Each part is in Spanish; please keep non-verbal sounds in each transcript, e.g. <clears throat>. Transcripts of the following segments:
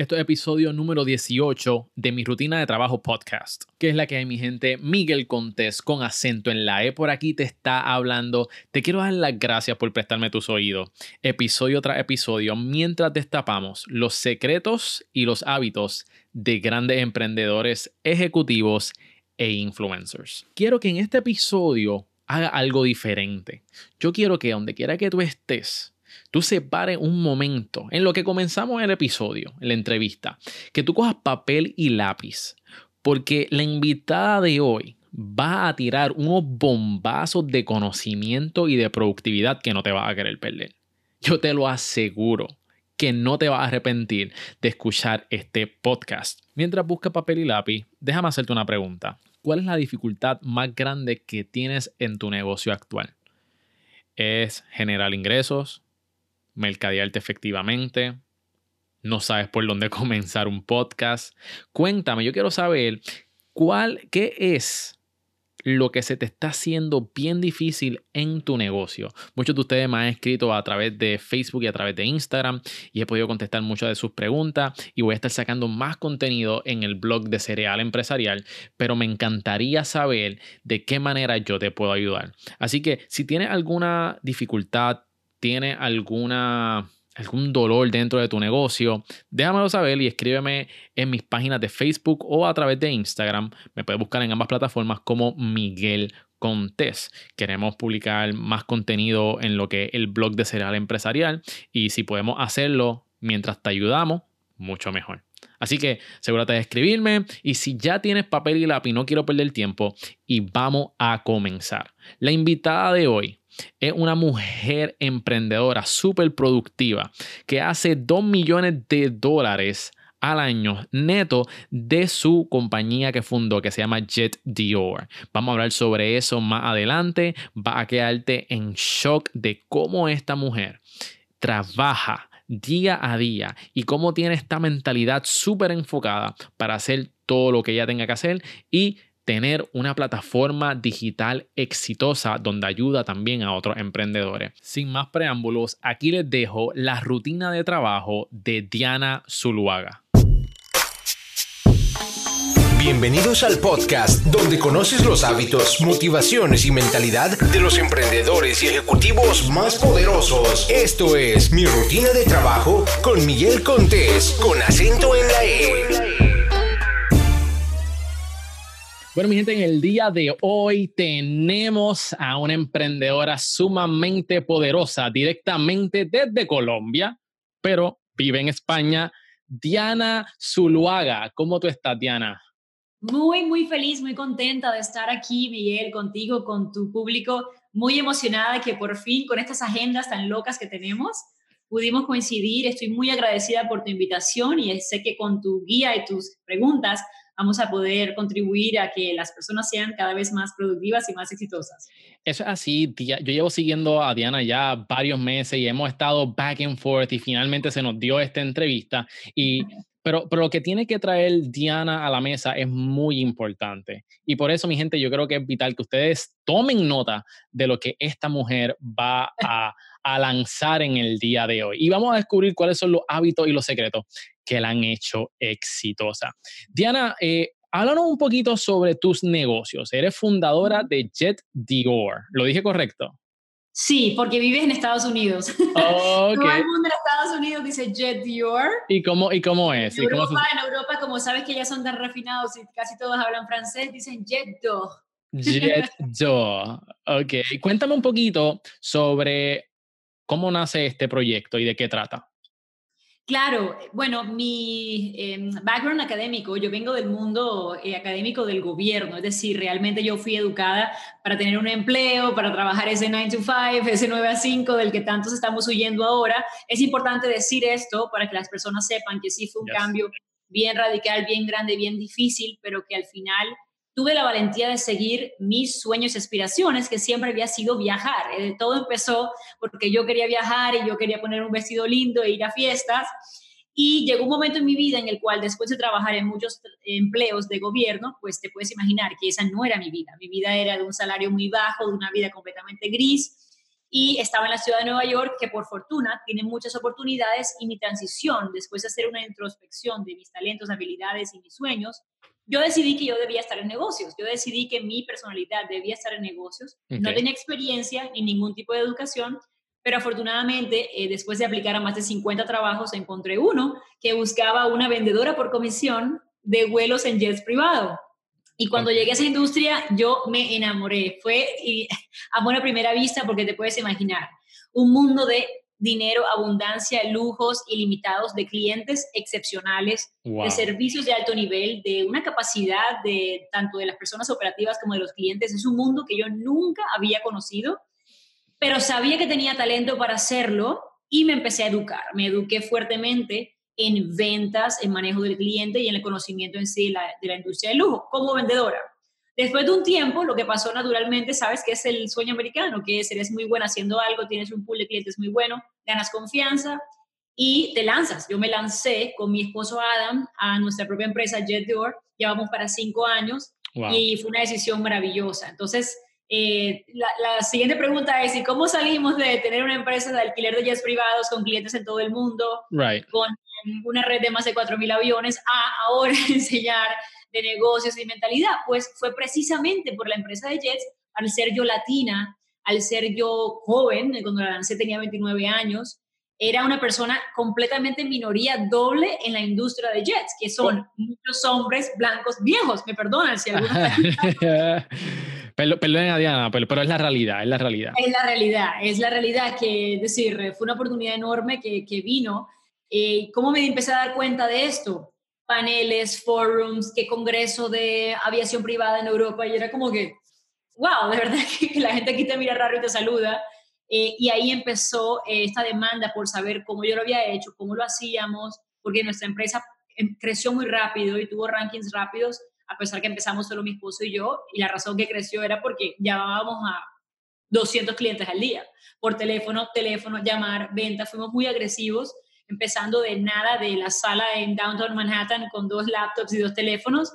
Esto es episodio número 18 de mi rutina de trabajo podcast, que es la que mi gente Miguel Contés con acento en la E por aquí te está hablando. Te quiero dar las gracias por prestarme tus oídos, episodio tras episodio, mientras destapamos los secretos y los hábitos de grandes emprendedores, ejecutivos e influencers. Quiero que en este episodio haga algo diferente. Yo quiero que donde quiera que tú estés, tú separes un momento en lo que comenzamos el episodio, en la entrevista, que tú cojas papel y lápiz, porque la invitada de hoy va a tirar unos bombazos de conocimiento y de productividad que no te vas a querer perder. Yo te lo aseguro que no te vas a arrepentir de escuchar este podcast. Mientras busca papel y lápiz, déjame hacerte una pregunta. ¿Cuál es la dificultad más grande que tienes en tu negocio actual? ¿Es generar ingresos? Mercadearte efectivamente, no sabes por dónde <laughs> comenzar un podcast. Cuéntame, yo quiero saber cuál, qué es lo que se te está haciendo bien difícil en tu negocio. Muchos de ustedes me han escrito a través de Facebook y a través de Instagram y he podido contestar muchas de sus preguntas y voy a estar sacando más contenido en el blog de Cereal Empresarial, pero me encantaría saber de qué manera yo te puedo ayudar. Así que si tienes alguna dificultad, tiene alguna algún dolor dentro de tu negocio, déjamelo saber y escríbeme en mis páginas de Facebook o a través de Instagram. Me puedes buscar en ambas plataformas como Miguel Contés. Queremos publicar más contenido en lo que es el blog de Cereal Empresarial y si podemos hacerlo mientras te ayudamos, mucho mejor. Así que asegúrate de escribirme y si ya tienes papel y lápiz, no quiero perder tiempo y vamos a comenzar. La invitada de hoy es una mujer emprendedora súper productiva que hace 2 millones de dólares al año neto de su compañía que fundó, que se llama Jet Dior. Vamos a hablar sobre eso más adelante. Va a quedarte en shock de cómo esta mujer trabaja día a día y cómo tiene esta mentalidad súper enfocada para hacer todo lo que ella tenga que hacer y tener una plataforma digital exitosa donde ayuda también a otros emprendedores. Sin más preámbulos, aquí les dejo la rutina de trabajo de Diana Zuluaga. Bienvenidos al podcast donde conoces los hábitos, motivaciones y mentalidad de los emprendedores y ejecutivos más poderosos. Esto es Mi Rutina de Trabajo con Miguel Contés, con acento en la E. Bueno, mi gente, en el día de hoy tenemos a una emprendedora sumamente poderosa directamente desde Colombia, pero vive en España, Diana Zuluaga. ¿Cómo tú estás, Diana? Muy, muy feliz, muy contenta de estar aquí, Miguel, contigo, con tu público, muy emocionada que por fin con estas agendas tan locas que tenemos pudimos coincidir. Estoy muy agradecida por tu invitación y sé que con tu guía y tus preguntas vamos a poder contribuir a que las personas sean cada vez más productivas y más exitosas. Eso es así, yo llevo siguiendo a Diana ya varios meses y hemos estado back and forth y finalmente se nos dio esta entrevista y pero, pero, lo que tiene que traer Diana a la mesa es muy importante. Y por eso, mi gente, yo creo que es vital que ustedes tomen nota de lo que esta mujer va a, a lanzar en el día de hoy. Y vamos a descubrir cuáles son los hábitos y los secretos que la han hecho exitosa. Diana, eh, háblanos un poquito sobre tus negocios. Eres fundadora de Jet Dior. ¿Lo dije correcto? Sí, porque vives en Estados Unidos. Todo el mundo en Estados Unidos dice Jet Dior. ¿Y cómo, y cómo es? En Europa, en Europa, como sabes que ya son tan refinados y casi todos hablan francés, dicen Jet Dior. Jet <laughs> Dior. Ok. Cuéntame un poquito sobre cómo nace este proyecto y de qué trata. Claro, bueno, mi em, background académico, yo vengo del mundo eh, académico del gobierno, es decir, realmente yo fui educada para tener un empleo, para trabajar ese 9 to 5, ese 9 a 5 del que tantos estamos huyendo ahora. Es importante decir esto para que las personas sepan que sí fue un cambio bien radical, bien grande, bien difícil, pero que al final tuve la valentía de seguir mis sueños y aspiraciones, que siempre había sido viajar. Eh, todo empezó porque yo quería viajar y yo quería poner un vestido lindo e ir a fiestas. Y llegó un momento en mi vida en el cual después de trabajar en muchos empleos de gobierno, pues te puedes imaginar que esa no era mi vida. Mi vida era de un salario muy bajo, de una vida completamente gris. y estaba en la ciudad de Nueva York, que por fortuna tiene muchas oportunidades y mi transición, después de hacer una introspección de mis talentos, habilidades y mis sueños, yo decidí que yo debía estar en negocios, yo decidí que mi personalidad debía estar en negocios, no tenía experiencia ni ningún tipo de educación, pero afortunadamente eh, después de aplicar a más de 50 trabajos encontré uno que buscaba una vendedora por comisión de vuelos en jets privado. Y cuando llegué a esa industria, yo me enamoré. Fue y, <laughs> amor a primera vista porque te puedes imaginar. Un mundo de dinero, abundancia, lujos ilimitados, de clientes excepcionales, de servicios de alto nivel, de una capacidad de tanto de las personas operativas como de los clientes. Es un mundo que yo nunca había conocido, pero sabía que tenía talento para hacerlo y me empecé a educar. Me eduqué fuertemente en ventas, en manejo del cliente y en el conocimiento en sí de la, de la industria del lujo como vendedora. Después de un tiempo, lo que pasó naturalmente, sabes que es el sueño americano, que es, eres muy buena haciendo algo, tienes un pool de clientes muy bueno, ganas confianza y te lanzas. Yo me lancé con mi esposo Adam a nuestra propia empresa Jet Door, llevamos para cinco años y fue una decisión maravillosa. Entonces, eh, la, siguiente pregunta es, ¿y cómo salimos de tener una empresa de alquiler de jets privados con clientes en todo el mundo, con una red de más de 4.000 aviones, a ahora <laughs> enseñar de negocios y mentalidad? Pues fue precisamente por la empresa de jets, al ser yo latina, al ser yo joven, cuando la lancé tenía 29 años, era una persona completamente minoría doble en la industria de jets, que son muchos hombres blancos viejos, me perdonan si algunos... <laughs> Perdón, Diana, pero, pero, es la realidad, es la realidad. Es la realidad, es la realidad que, es decir, fue una oportunidad enorme que, que vino. Eh, ¿Cómo me empecé a dar cuenta de esto? Paneles, forums, qué congreso de aviación privada en Europa, y era como que, wow, de verdad <laughs> que la gente aquí te mira raro y te saluda. Eh, y ahí empezó eh, esta demanda por saber cómo yo lo había hecho, cómo lo hacíamos, porque nuestra empresa em, creció muy rápido y tuvo rankings rápidos a pesar que empezamos solo mi esposo y yo, y la razón que creció era porque llamábamos a 200 clientes al día, por teléfono, teléfono, llamar, venta, fuimos muy agresivos, empezando de nada de la sala en Downtown Manhattan con dos laptops y dos teléfonos,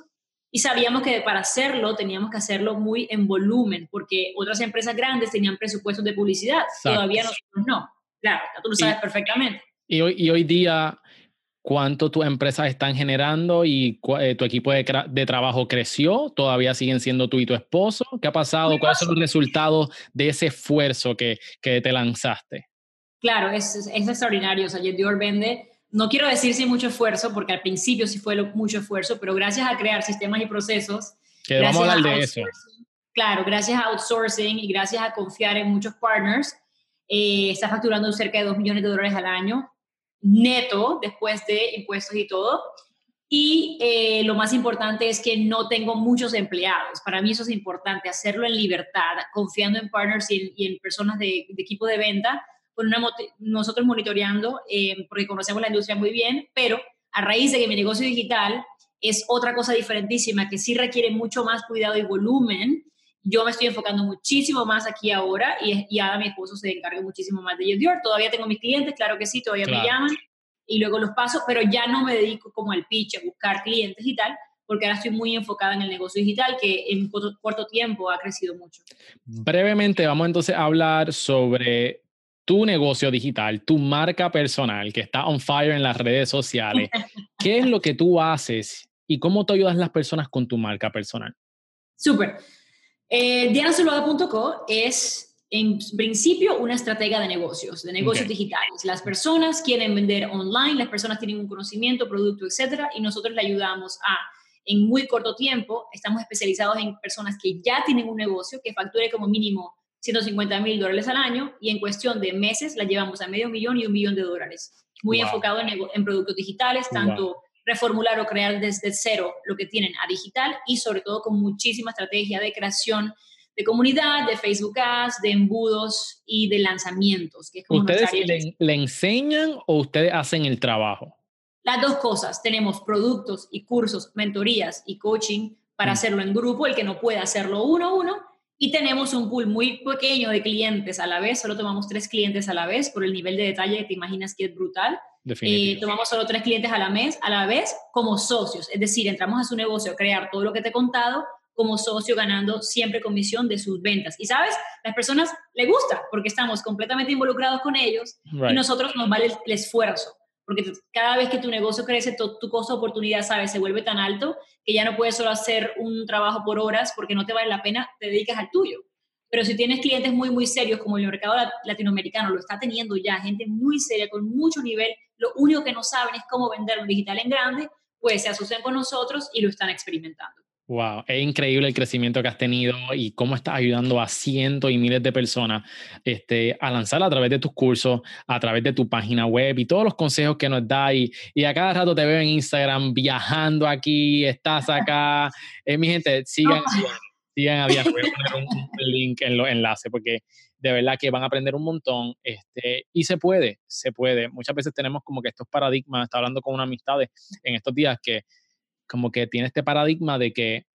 y sabíamos que para hacerlo teníamos que hacerlo muy en volumen, porque otras empresas grandes tenían presupuestos de publicidad, todavía nosotros no. Claro, tú lo sabes perfectamente. Y hoy, y hoy día cuánto tus empresas están generando y eh, tu equipo de, trabajo creció, todavía siguen siendo tú y tu esposo. ¿Qué ha pasado? ¿Cuáles son los resultados de ese esfuerzo que, que te lanzaste? Claro, es, es, extraordinario. O sea, Dior vende, no quiero decir sin mucho esfuerzo, porque al principio sí fue mucho esfuerzo, pero gracias a crear sistemas y procesos. Que vamos a hablar de eso. Claro, gracias a outsourcing y gracias a confiar en muchos partners, eh, está facturando cerca de 2 millones de dólares al año neto después de impuestos y todo. Y eh, lo más importante es que no tengo muchos empleados. Para mí eso es importante, hacerlo en libertad, confiando en partners y en, personas de, equipo de venta, con una, nosotros monitoreando, eh, porque conocemos la industria muy bien, pero a raíz de que mi negocio digital es otra cosa diferentísima, que sí requiere mucho más cuidado y volumen, yo me estoy enfocando muchísimo más aquí ahora y, y ahora mi esposo se encarga muchísimo más de Dior. Todavía tengo mis clientes, claro que sí, todavía me llaman y luego los paso, pero ya no me dedico como al pitch, a buscar clientes y tal, porque ahora estoy muy enfocada en el negocio digital que en corto, corto tiempo ha crecido mucho. Brevemente, vamos entonces a hablar sobre tu negocio digital, tu marca personal que está on fire en las redes sociales. <laughs> ¿Qué es lo que tú haces y cómo te ayudas a las personas con tu marca personal? Súper. Eh, es en principio una estratega de negocios, de negocios digitales. Las personas quieren vender online, las personas tienen un conocimiento, producto, etcétera, y nosotros le ayudamos a, en muy corto tiempo, estamos especializados en personas que ya tienen un negocio que facture como mínimo 150 mil dólares al año y en cuestión de meses la llevamos a medio millón y un millón de dólares. Muy enfocado en, en, productos digitales, tanto reformular o crear desde cero lo que tienen a digital y sobre todo con muchísima estrategia de creación de comunidad, de Facebook Ads, de embudos y de lanzamientos. Que ¿Ustedes le, enseñan o ustedes hacen el trabajo? Las dos cosas. Tenemos productos y cursos, mentorías y coaching para mm. hacerlo en grupo, el que no puede hacerlo uno a uno. Y tenemos un pool muy pequeño de clientes a la vez, solo tomamos tres clientes a la vez por el nivel de detalle que te imaginas que es brutal. Eh, tomamos solo tres clientes a la, mes, a la vez como socios, es decir, entramos a su negocio a crear todo lo que te he contado como socio ganando siempre comisión de sus ventas. Y sabes, las personas le gusta porque estamos completamente involucrados con ellos y nosotros nos vale el, esfuerzo. Porque cada vez que tu negocio crece, tu, tu costo de oportunidad, ¿sabes? Se vuelve tan alto que ya no puedes solo hacer un trabajo por horas porque no te vale la pena, te dedicas al tuyo. Pero si tienes clientes muy, muy serios, como el mercado latinoamericano lo está teniendo ya, gente muy seria, con mucho nivel, lo único que no saben es cómo vender un digital en grande, pues se asocian con nosotros y lo están experimentando. Wow, es increíble el crecimiento que has tenido y cómo estás ayudando a cientos y miles de personas este, a lanzar a través de tus cursos, a través de tu página web y todos los consejos que nos da. Y, y a cada rato te veo en Instagram viajando aquí, estás acá. Eh, mi gente, sigan, <laughs> sigan, Voy a poner un, link en los enlaces porque de verdad que van a aprender un montón. Este, y se puede, se puede. Muchas veces tenemos como que estos paradigmas, estaba hablando con una amistad en estos días que como que tiene este paradigma de que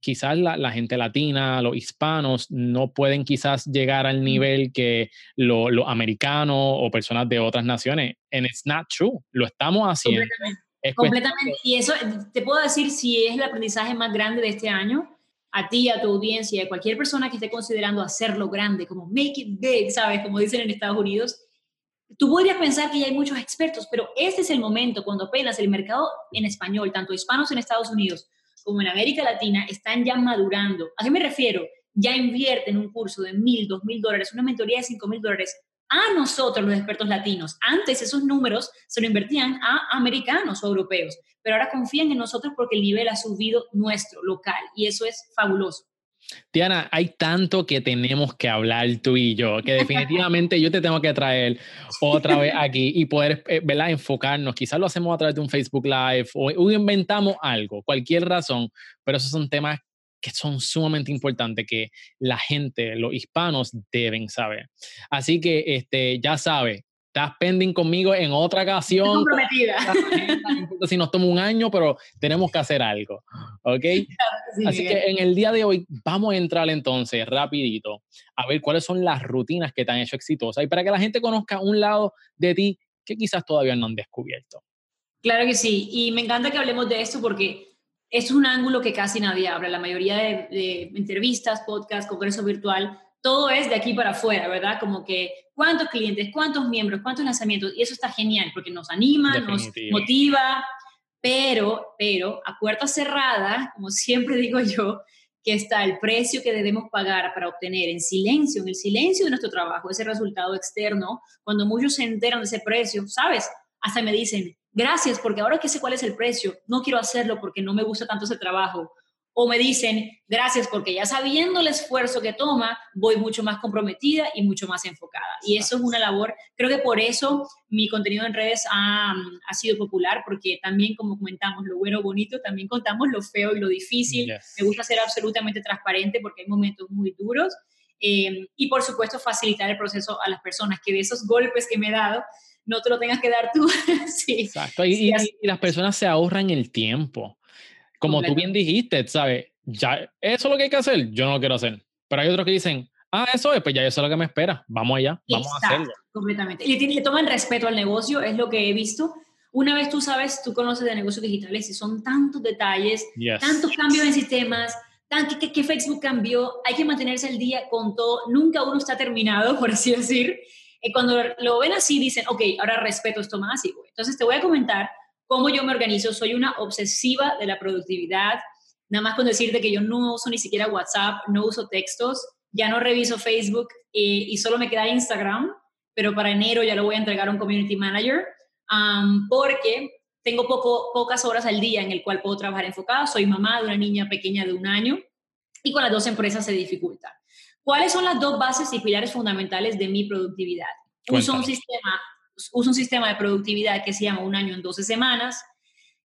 quizás la, gente latina, los hispanos, no pueden quizás llegar al nivel que los americanos o personas de otras naciones. And it's not true. Lo estamos haciendo. Completamente. Completamente. Y eso te puedo decir si es el aprendizaje más grande de este año. A ti, a tu audiencia, a cualquier persona que esté considerando hacerlo grande, como make it big, ¿sabes? Como dicen en Estados Unidos, Tú podrías pensar que ya hay muchos expertos, pero este es el momento cuando apenas el mercado en español, tanto hispanos en Estados Unidos como en América Latina, están ya madurando. ¿A qué me refiero? Ya invierten un curso de mil, dos mil dólares, una mentoría de cinco mil dólares a nosotros, los expertos latinos. Antes esos números se lo invertían a americanos o europeos, pero ahora confían en nosotros porque el nivel ha subido nuestro, local, y eso es fabuloso. Tiana, hay tanto que tenemos que hablar tú y yo, que <laughs> definitivamente yo te tengo que traer otra vez aquí y poder eh, ¿verdad? enfocarnos. Quizás lo hacemos a través de un Facebook Live o, inventamos algo, cualquier razón, pero esos son temas que son sumamente importantes que la gente, los hispanos deben saber. Así que este, ya sabe, estás pending conmigo en otra ocasión. comprometida. si nos toma un año, pero tenemos que hacer algo, ¿ok? <laughs> Así que en el día de hoy vamos a entrar entonces rapidito a ver cuáles son las rutinas que te han hecho exitosas y para que la gente conozca un lado de ti que quizás todavía no han descubierto. Claro que sí, y me encanta que hablemos de esto porque es un ángulo que casi nadie habla. La mayoría de, de entrevistas, podcasts, congreso virtual todo es de aquí para afuera, ¿verdad? Como que cuántos clientes, cuántos miembros, cuántos lanzamientos, y eso está genial porque nos anima, nos motiva, pero, pero a puerta cerrada, como siempre digo yo, que está el precio que debemos pagar para obtener en silencio, en el silencio de nuestro trabajo, ese resultado externo, cuando muchos se enteran de ese precio, ¿sabes? Hasta me dicen, gracias, porque ahora que sé cuál es el precio, no quiero hacerlo porque no me gusta tanto ese trabajo o me dicen, gracias porque ya sabiendo el esfuerzo que toma, voy mucho más comprometida y mucho más enfocada. Y eso es una labor, creo que por eso mi contenido en redes ha, ha sido popular, porque también como comentamos lo bueno, bonito, también contamos lo feo y lo difícil. Me gusta ser absolutamente transparente porque hay momentos muy duros. Eh, y por supuesto facilitar el proceso a las personas, que de esos golpes que me he dado, no te lo tengas que dar tú. <laughs> sí. Exacto, y, y, las personas se ahorran el tiempo como tú bien dijiste, ¿sabes? Ya, eso es lo que hay que hacer, yo no lo quiero hacer. Pero hay otros que dicen, ah, eso es, pues ya eso es lo que me espera, vamos allá, vamos a hacerlo. Completamente. Y le, toman respeto al negocio, es lo que he visto. Una vez tú sabes, tú conoces de negocios digitales y son tantos detalles, tantos cambios en sistemas, tanto que, que, Facebook cambió, hay que mantenerse al día con todo, nunca uno está terminado, <laughs> por así decir. Y cuando lo ven así, dicen, ok, ahora respeto esto más. Y, entonces te voy a comentar cómo yo me organizo. Soy una obsesiva de la productividad. Nada más con decirte que yo no uso ni siquiera WhatsApp, no uso textos, ya no reviso Facebook eh, y solo me queda Instagram, pero para enero ya lo voy a entregar a un community manager porque tengo poco, pocas horas al día en el cual puedo trabajar enfocada. Soy mamá de una niña pequeña de un año y con las dos empresas se dificulta. ¿Cuáles son las dos bases y pilares fundamentales de mi productividad? Uso un sistema uso un sistema de productividad que se llama Un año en 12 semanas,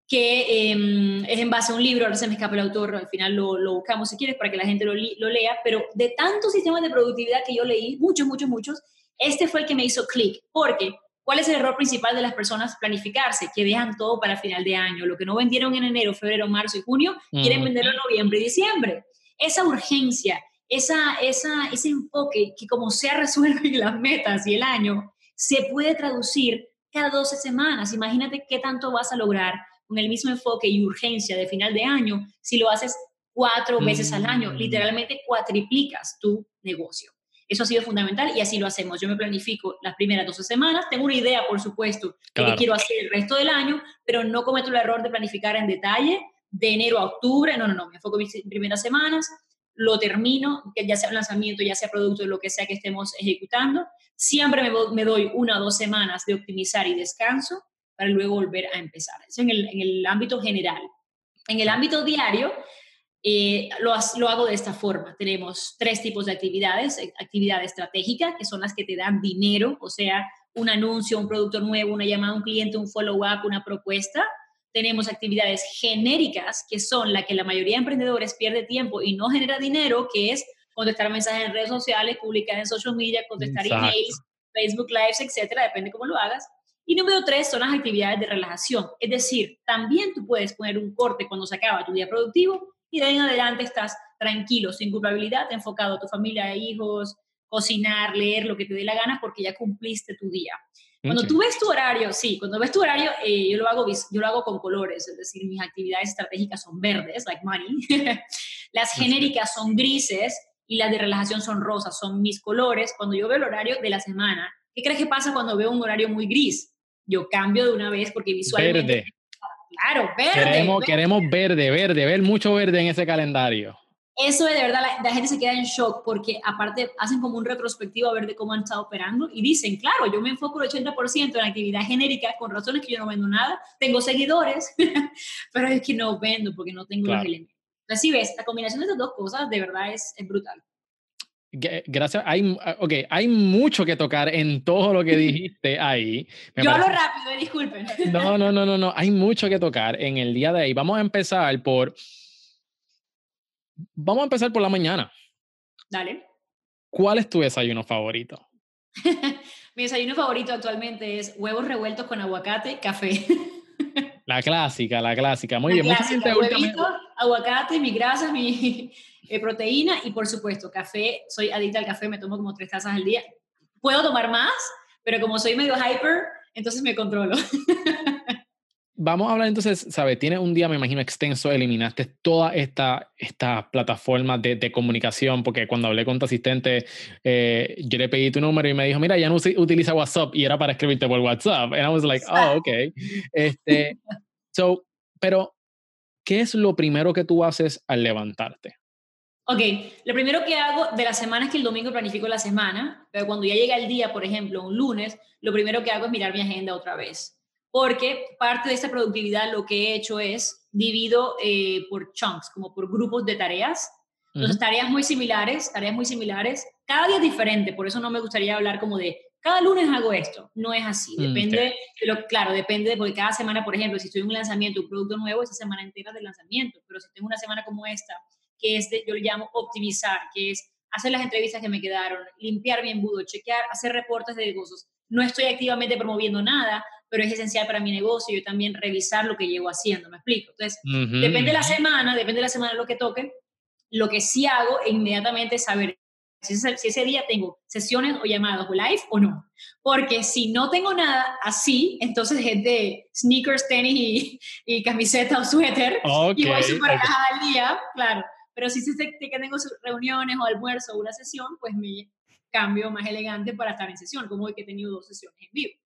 que em, es en base a un libro, ahora se me escapa el autor, al final lo, lo buscamos si quieres para que la gente lo, lo, lea, pero de tantos sistemas de productividad que yo leí, muchos, muchos, muchos, este fue el que me hizo clic, porque ¿cuál es el error principal de las personas? Planificarse, que dejan todo para final de año, lo que no vendieron en enero, febrero, marzo y junio, quieren venderlo en noviembre y diciembre. Esa urgencia, esa, esa, ese enfoque que como sea resuelven <laughs> las metas y el año, se puede traducir cada 12 semanas. Imagínate qué tanto vas a lograr con el mismo enfoque y urgencia de final de año si lo haces cuatro veces al año. Mm. Literalmente cuatriplicas tu negocio. Eso ha sido fundamental y así lo hacemos. Yo me planifico las primeras 12 semanas. Tengo una idea, por supuesto, de Claro. qué quiero hacer el resto del año, pero no cometo el error de planificar en detalle de enero a octubre. No, no, no. Me enfoco en mis primeras semanas, lo termino, ya sea un lanzamiento, ya sea producto lo que sea que estemos ejecutando. Siempre me, do- me doy una o dos semanas de optimizar y descanso para luego volver a empezar. Eso en el, en el ámbito general. En el ámbito diario, eh, lo, lo hago de esta forma. Tenemos tres tipos de actividades. eh, Actividad estratégica, que son las que te dan dinero, o sea, un anuncio, un producto nuevo, una llamada a un cliente, un follow-up, una propuesta. Tenemos actividades genéricas, que son las que la mayoría de emprendedores pierde tiempo y no genera dinero, que es contestar mensajes en redes sociales, publicar en social media, contestar Exacto. emails, Facebook Lives, etcétera, depende cómo lo hagas. Y número tres son las actividades de relajación. Es decir, también tú puedes poner un corte cuando se acaba tu día productivo y de ahí en adelante estás tranquilo, sin culpabilidad, enfocado a tu familia, hijos, cocinar, leer, lo que te dé la gana, porque ya cumpliste tu día. Cuando tú ves tu horario, sí, cuando ves tu horario, eh, yo, lo hago, yo lo hago con colores, es decir, mis actividades estratégicas son verdes, like money. <laughs> las genéricas son grises y las de relajación son rosas, son mis colores. Cuando yo veo el horario de la semana, ¿qué crees que pasa cuando veo un horario muy gris? Yo cambio de una vez porque visualmente... Verde. Claro, verde. Queremos, verde. queremos verde, verde, ver mucho verde en ese calendario. Eso de verdad, la, la gente se queda en shock porque aparte hacen como un retrospectivo a ver de cómo han estado operando y dicen, claro, yo me enfoco el 80% en actividad genérica con razones que yo no vendo nada, tengo seguidores, <laughs> pero es que no vendo porque no tengo Claro. los elementos. Si ves, la combinación de estas dos cosas de verdad es, es brutal. Gracias. Hay, okay, hay mucho que tocar en todo lo que <laughs> dijiste ahí. Me yo hablo parece- rápido, eh, disculpen. No, no, no, no, no. Hay mucho que tocar en el día de hoy. Vamos a empezar por. Vamos a empezar por la mañana. Dale. ¿Cuál es tu desayuno favorito? <laughs> Mi desayuno favorito actualmente es huevos revueltos con aguacate, café. <laughs> La clásica, la clásica. Muy La bien. Mucha clásica, gente últimamente- huevito, aguacate, mi grasa, mi <laughs> eh, proteína y por supuesto café. Soy adicta al café, me tomo como tres tazas al día. Puedo tomar más, pero como soy medio hyper, entonces me controlo. Vamos a hablar entonces, ¿sabes? Tienes un día, me imagino, extenso, eliminaste toda esta, esta plataforma de, de comunicación, porque cuando hablé con tu asistente, eh, yo le pedí tu número y me dijo, mira, ya no utiliza WhatsApp y era para escribirte por WhatsApp. And I was like, oh, ok. Este, so, pero, ¿qué es lo primero que tú haces al levantarte? Ok, lo primero que hago de la semana es que el domingo planifico la semana, pero cuando ya llega el día, por ejemplo, un lunes, lo primero que hago es mirar mi agenda otra vez. Porque parte de esta productividad lo que he hecho es divido eh, por chunks, como por grupos de tareas. Entonces, tareas muy similares, tareas muy similares. Cada día es diferente, por eso no me gustaría hablar como de cada lunes hago esto. No es así. Mm, Depende, de lo, claro, depende de porque cada semana, por ejemplo, si estoy en un lanzamiento, un producto nuevo, esa semana entera es de lanzamiento. Pero si tengo una semana como esta, que es de, yo le llamo optimizar, que es hacer las entrevistas que me quedaron, limpiar mi embudo, chequear, hacer reportes de negocios. No estoy activamente promoviendo nada, pero es esencial para mi negocio yo también revisar lo que llevo haciendo, ¿me explico? Entonces, Ujú, depende de la semana, depende de la semana lo que toque. Lo que sí hago es inmediatamente saber si ese, si ese día tengo sesiones o llamadas o live o no. Porque si no tengo nada así, entonces es de sneakers, tenis y, y camiseta o suéter Ok, y voy súper ok. relajada al día, claro. Pero si sé que tengo reuniones o almuerzo o una sesión, pues me cambio más elegante para estar en sesión, como hoy que he tenido dos sesiones en vivo.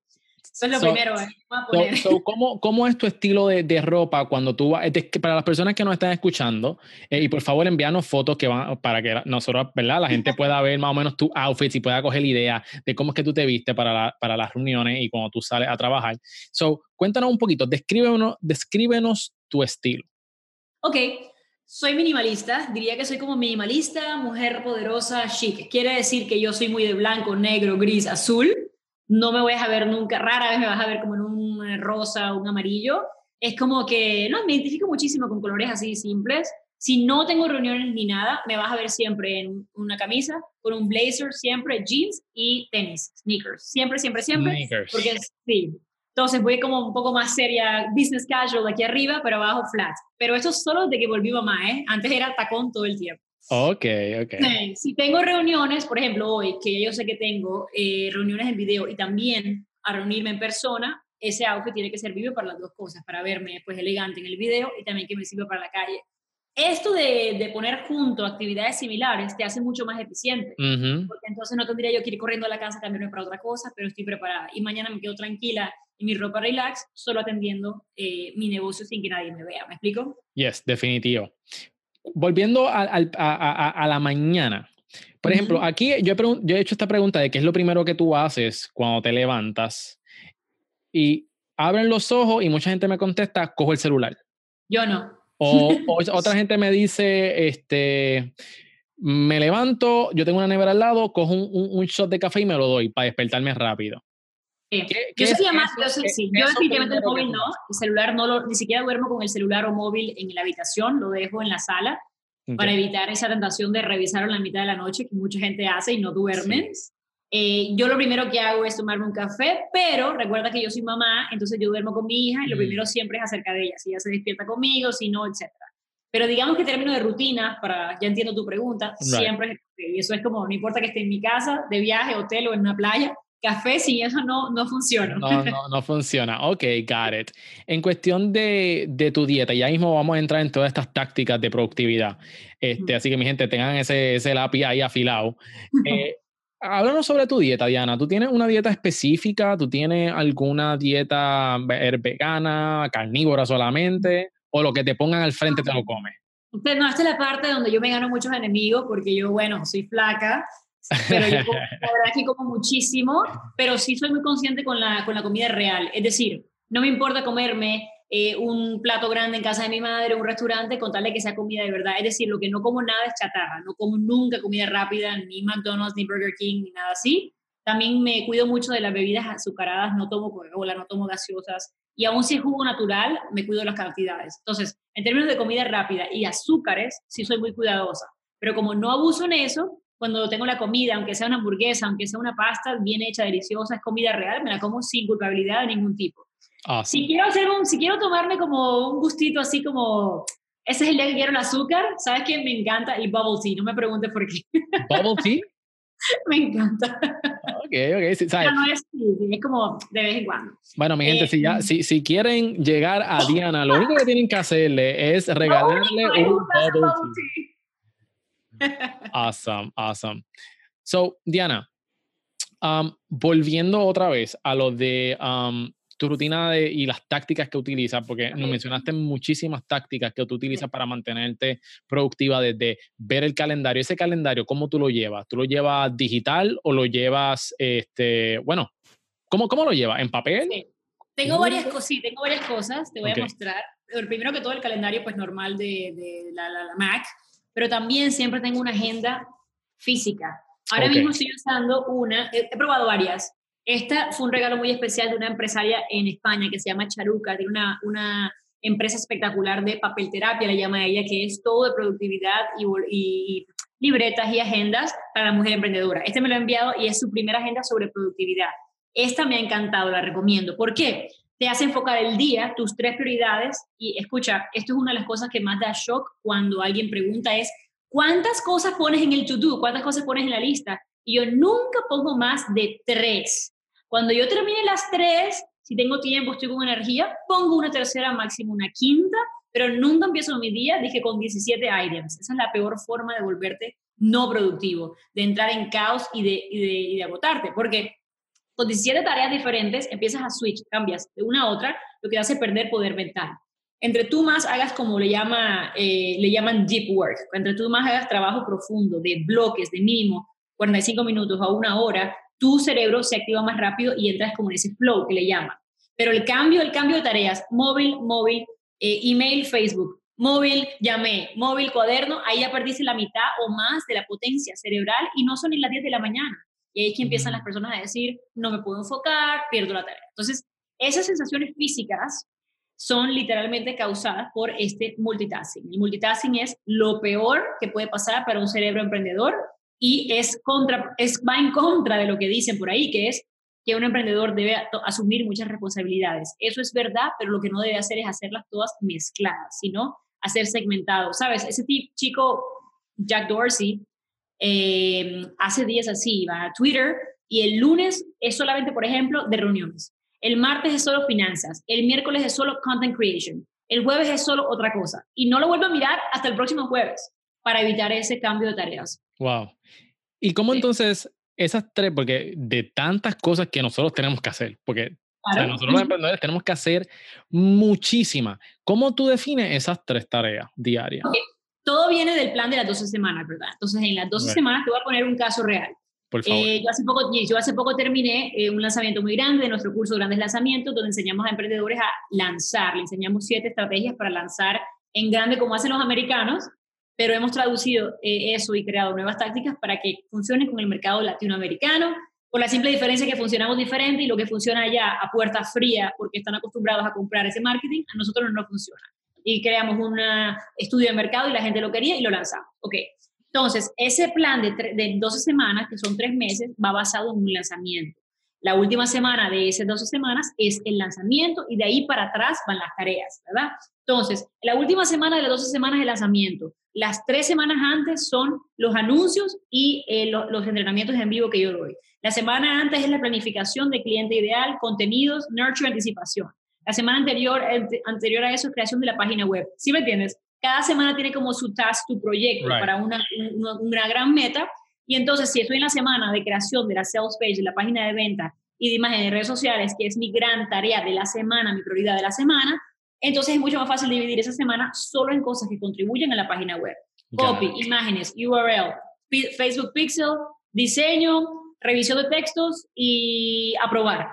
Eso es lo So- primero, ¿eh? Voy a So- poner. so, ¿cómo, ¿Cómo es tu estilo de, de ropa cuando tú vas? para las personas que nos están escuchando, eh, y por favor envíanos fotos que van para que nosotros, ¿verdad? La gente pueda ver más o menos tu outfit y pueda coger la idea de cómo es que tú te viste para, la- para las reuniones y cuando tú sales a trabajar. So, cuéntanos un poquito, descríbenos, descríbenos tu estilo. Ok, soy minimalista, diría que soy como minimalista, mujer poderosa, chic. Quiere decir que yo soy muy de blanco, negro, gris, azul. No me voy a ver nunca, rara vez me vas a ver como en un eh, rosa o un amarillo. Es como que, no, me identifico muchísimo con colores así simples. Si no tengo reuniones ni nada, me vas a ver siempre en una camisa, con un blazer, siempre jeans y tenis, sneakers. Siempre, siempre, siempre. Sneakers. Porque sí. Entonces voy como un poco más seria, business casual aquí arriba, pero abajo flat. Pero eso es solo de que volví mamá, ¿eh? Antes era tacón todo el tiempo. Ok, ok. Sí, Si tengo reuniones, por ejemplo, hoy, que yo sé que tengo eh, reuniones en video y también a reunirme en persona, ese outfit tiene que ser vivo para las dos cosas, para verme pues elegante en el video y también que me sirva para la calle. esto de, de, poner junto actividades similares te hace mucho más eficiente. Porque entonces no tendría yo que ir corriendo a la casa, cambiarme para otra cosa, pero estoy preparada. Y mañana me quedo tranquila en mi ropa relax, solo atendiendo eh, mi negocio sin que nadie me vea. ¿Me explico? Yes, definitivo. Volviendo a, a, a, la mañana. Por ejemplo, aquí yo he, yo he hecho esta pregunta de qué es lo primero que tú haces cuando te levantas. Y abren los ojos y mucha gente me contesta, cojo el celular. Yo no. O, otra <laughs> gente me dice, este, me levanto, yo tengo una nevera al lado, cojo un, un, shot de café y me lo doy para despertarme rápido. Sí. yo sí, más, yo, sí, yo definitivamente el móvil no, el celular no lo, ni siquiera duermo con el celular o móvil en la habitación, lo dejo en la sala para evitar esa tentación de revisarlo en la mitad de la noche que mucha gente hace y no duermen. Eh, yo lo primero que hago es tomarme un café, pero recuerda que yo soy mamá, entonces yo duermo con mi hija y lo mm. primero siempre es acerca de ella, si ella se despierta conmigo, si no, etc. Pero digamos que término de rutina, para, ya entiendo tu pregunta, siempre es Y eso es como, no importa que esté en mi casa, de viaje, hotel o en una playa, café, si eso no, no funciona. No, no, no funciona. Ok, got it. En cuestión de, de, tu dieta, ya mismo vamos a entrar en todas estas tácticas de productividad. Este, Así que mi gente, tengan ese, ese lápiz ahí afilado. <laughs> Eh, háblanos sobre tu dieta, Diana. ¿Tú tienes una dieta específica? ¿Tú tienes alguna dieta vegana, carnívora solamente? ¿O lo que te pongan al frente te lo comes? Usted, no, esta es la parte donde yo me gano muchos enemigos porque yo, bueno, soy flaca, pero yo como, <laughs> la verdad que como muchísimo, pero sí soy muy consciente con la, con la comida real. Es decir, no me importa comerme eh, un plato grande en casa de mi madre, un restaurante, con tal de que sea comida de verdad. Es decir, lo que no como nada es chatarra, no como nunca comida rápida, ni McDonald's, ni Burger King, ni nada así. También me cuido mucho de las bebidas azucaradas, no tomo Coca-Cola, no tomo gaseosas. Y aún si es jugo natural, me cuido de las cantidades. Entonces, en términos de comida rápida y azúcares, sí soy muy cuidadosa. Pero como no abuso en eso, cuando tengo la comida, aunque sea una hamburguesa, aunque sea una pasta bien hecha, deliciosa, es comida real, me la como sin culpabilidad de ningún tipo. Si quiero hacer un, si quiero tomarme como un gustito así como, ese es el día que quiero el azúcar, ¿sabes qué? Me encanta el bubble tea, no me preguntes por qué. <laughs> ¿Bubble tea? me encanta. Ok, ok, sí, ¿sabes? no es, es como de vez en cuando. Bueno, mi gente, si, ya, eh, si, si quieren llegar a Diana, lo único que tienen que hacerle es <laughs> regalarle un bubble tea. Awesome, awesome. So, Diana, um, volviendo otra vez a lo de um, tu rutina de, y las tácticas que utilizas, porque nos mencionaste muchísimas tácticas que tú utilizas para mantenerte productiva desde ver el calendario. Ese calendario, ¿cómo tú lo llevas? ¿Tú lo llevas digital o lo llevas, este, bueno, ¿cómo, cómo lo llevas? ¿En papel? Tengo varias cosas, sí, tengo varias cosas, te voy a mostrar. Primero que todo el calendario pues normal de, de la, la, Mac, pero también siempre tengo una agenda física. Ahora mismo estoy usando una, he probado varias, esta fue un regalo muy especial de una empresaria en España que se llama Charuca, tiene una, una empresa espectacular de papel terapia, le llama ella, que es todo de productividad y, y, libretas y agendas para la mujer emprendedora. Este me lo ha enviado y es su primera agenda sobre productividad. Esta me ha encantado, la recomiendo. ¿Por qué? Te hace enfocar el día, tus tres prioridades y escucha, esto es una de las cosas que más da shock cuando alguien pregunta es, ¿cuántas cosas pones en el to-do? ¿Cuántas cosas pones en la lista? Y yo nunca pongo más de tres. Cuando yo termine las tres, si tengo tiempo, estoy con energía, pongo una tercera, máximo una quinta, pero nunca empiezo mi día, dije, con 17 items. Esa es la peor forma de volverte no productivo, de entrar en caos y de, y de, agotarte, porque con 17 tareas diferentes empiezas a switch, cambias de una a otra, lo que hace perder poder mental. Entre tú más hagas como le, llama, eh, le llaman deep work, entre tú más hagas trabajo profundo, de bloques, de mínimo, 45 minutos a una hora, tu cerebro se activa más rápido y entras como en ese flow que le llaman. Pero el cambio, el cambio de tareas, móvil, móvil, eh, email, Facebook, móvil, llamé, móvil, cuaderno, ahí ya perdiste la mitad o más de la potencia cerebral y no son ni las 10 de la mañana. Y ahí es que empiezan las personas a decir, no me puedo enfocar, pierdo la tarea. Entonces, esas sensaciones físicas son literalmente causadas por este multitasking. El multitasking es lo peor que puede pasar para un cerebro emprendedor y es contra, es, va en contra de lo que dicen por ahí, que es que un emprendedor debe asumir muchas responsabilidades. Eso es verdad, pero lo que no debe hacer es hacerlas todas mezcladas, sino hacer segmentado. ¿Sabes? Ese tipo, chico, Jack Dorsey, eh, hace días así, va a Twitter y el lunes es solamente, por ejemplo, de reuniones. El martes es solo finanzas. El miércoles es solo content creation. El jueves es solo otra cosa. Y no lo vuelvo a mirar hasta el próximo jueves para evitar ese cambio de tareas. Wow. ¿Y cómo entonces esas tres, porque de tantas cosas que nosotros tenemos que hacer, porque nosotros los emprendedores tenemos que hacer muchísimas. ¿Cómo tú defines esas tres tareas diarias? Todo viene del plan de las 12 semanas, ¿verdad? Entonces, en las 12 semanas te voy a poner un caso real. Por favor. Eh, yo, hace poco, yo hace poco terminé eh, un lanzamiento muy grande de nuestro curso Grandes Lanzamientos, donde enseñamos a emprendedores a lanzar. Le enseñamos siete estrategias para lanzar en grande como hacen los americanos, pero hemos traducido eh, eso y creado nuevas tácticas para que funcione con el mercado latinoamericano por la simple diferencia que funcionamos diferente y lo que funciona allá a puerta fría porque están acostumbrados a comprar ese marketing, a nosotros no nos funciona. Y creamos un estudio de mercado y la gente lo quería y lo lanzamos. Ok, entonces ese plan de, de 12 semanas, que son tres meses, va basado en un lanzamiento. La última semana de esas 12 semanas es el lanzamiento y de ahí para atrás van las tareas, ¿verdad? Entonces, la última semana de las 12 semanas de lanzamiento, las tres semanas antes son los anuncios y eh, los entrenamientos en vivo que yo doy. La semana antes es la planificación de cliente ideal, contenidos, nurture, anticipación. La semana anterior, anterior a eso es creación de la página web. ¿Sí me entiendes? Cada semana tiene como su task, tu proyecto para una, una, gran meta. Y entonces, si estoy en la semana de creación de la sales page, de la página de venta y de imagen de redes sociales, que es mi gran tarea de la semana, mi prioridad de la semana, entonces es mucho más fácil dividir esa semana solo en cosas que contribuyen a la página web. Copy, imágenes, URL, Facebook Pixel, diseño, revisión de textos y aprobar.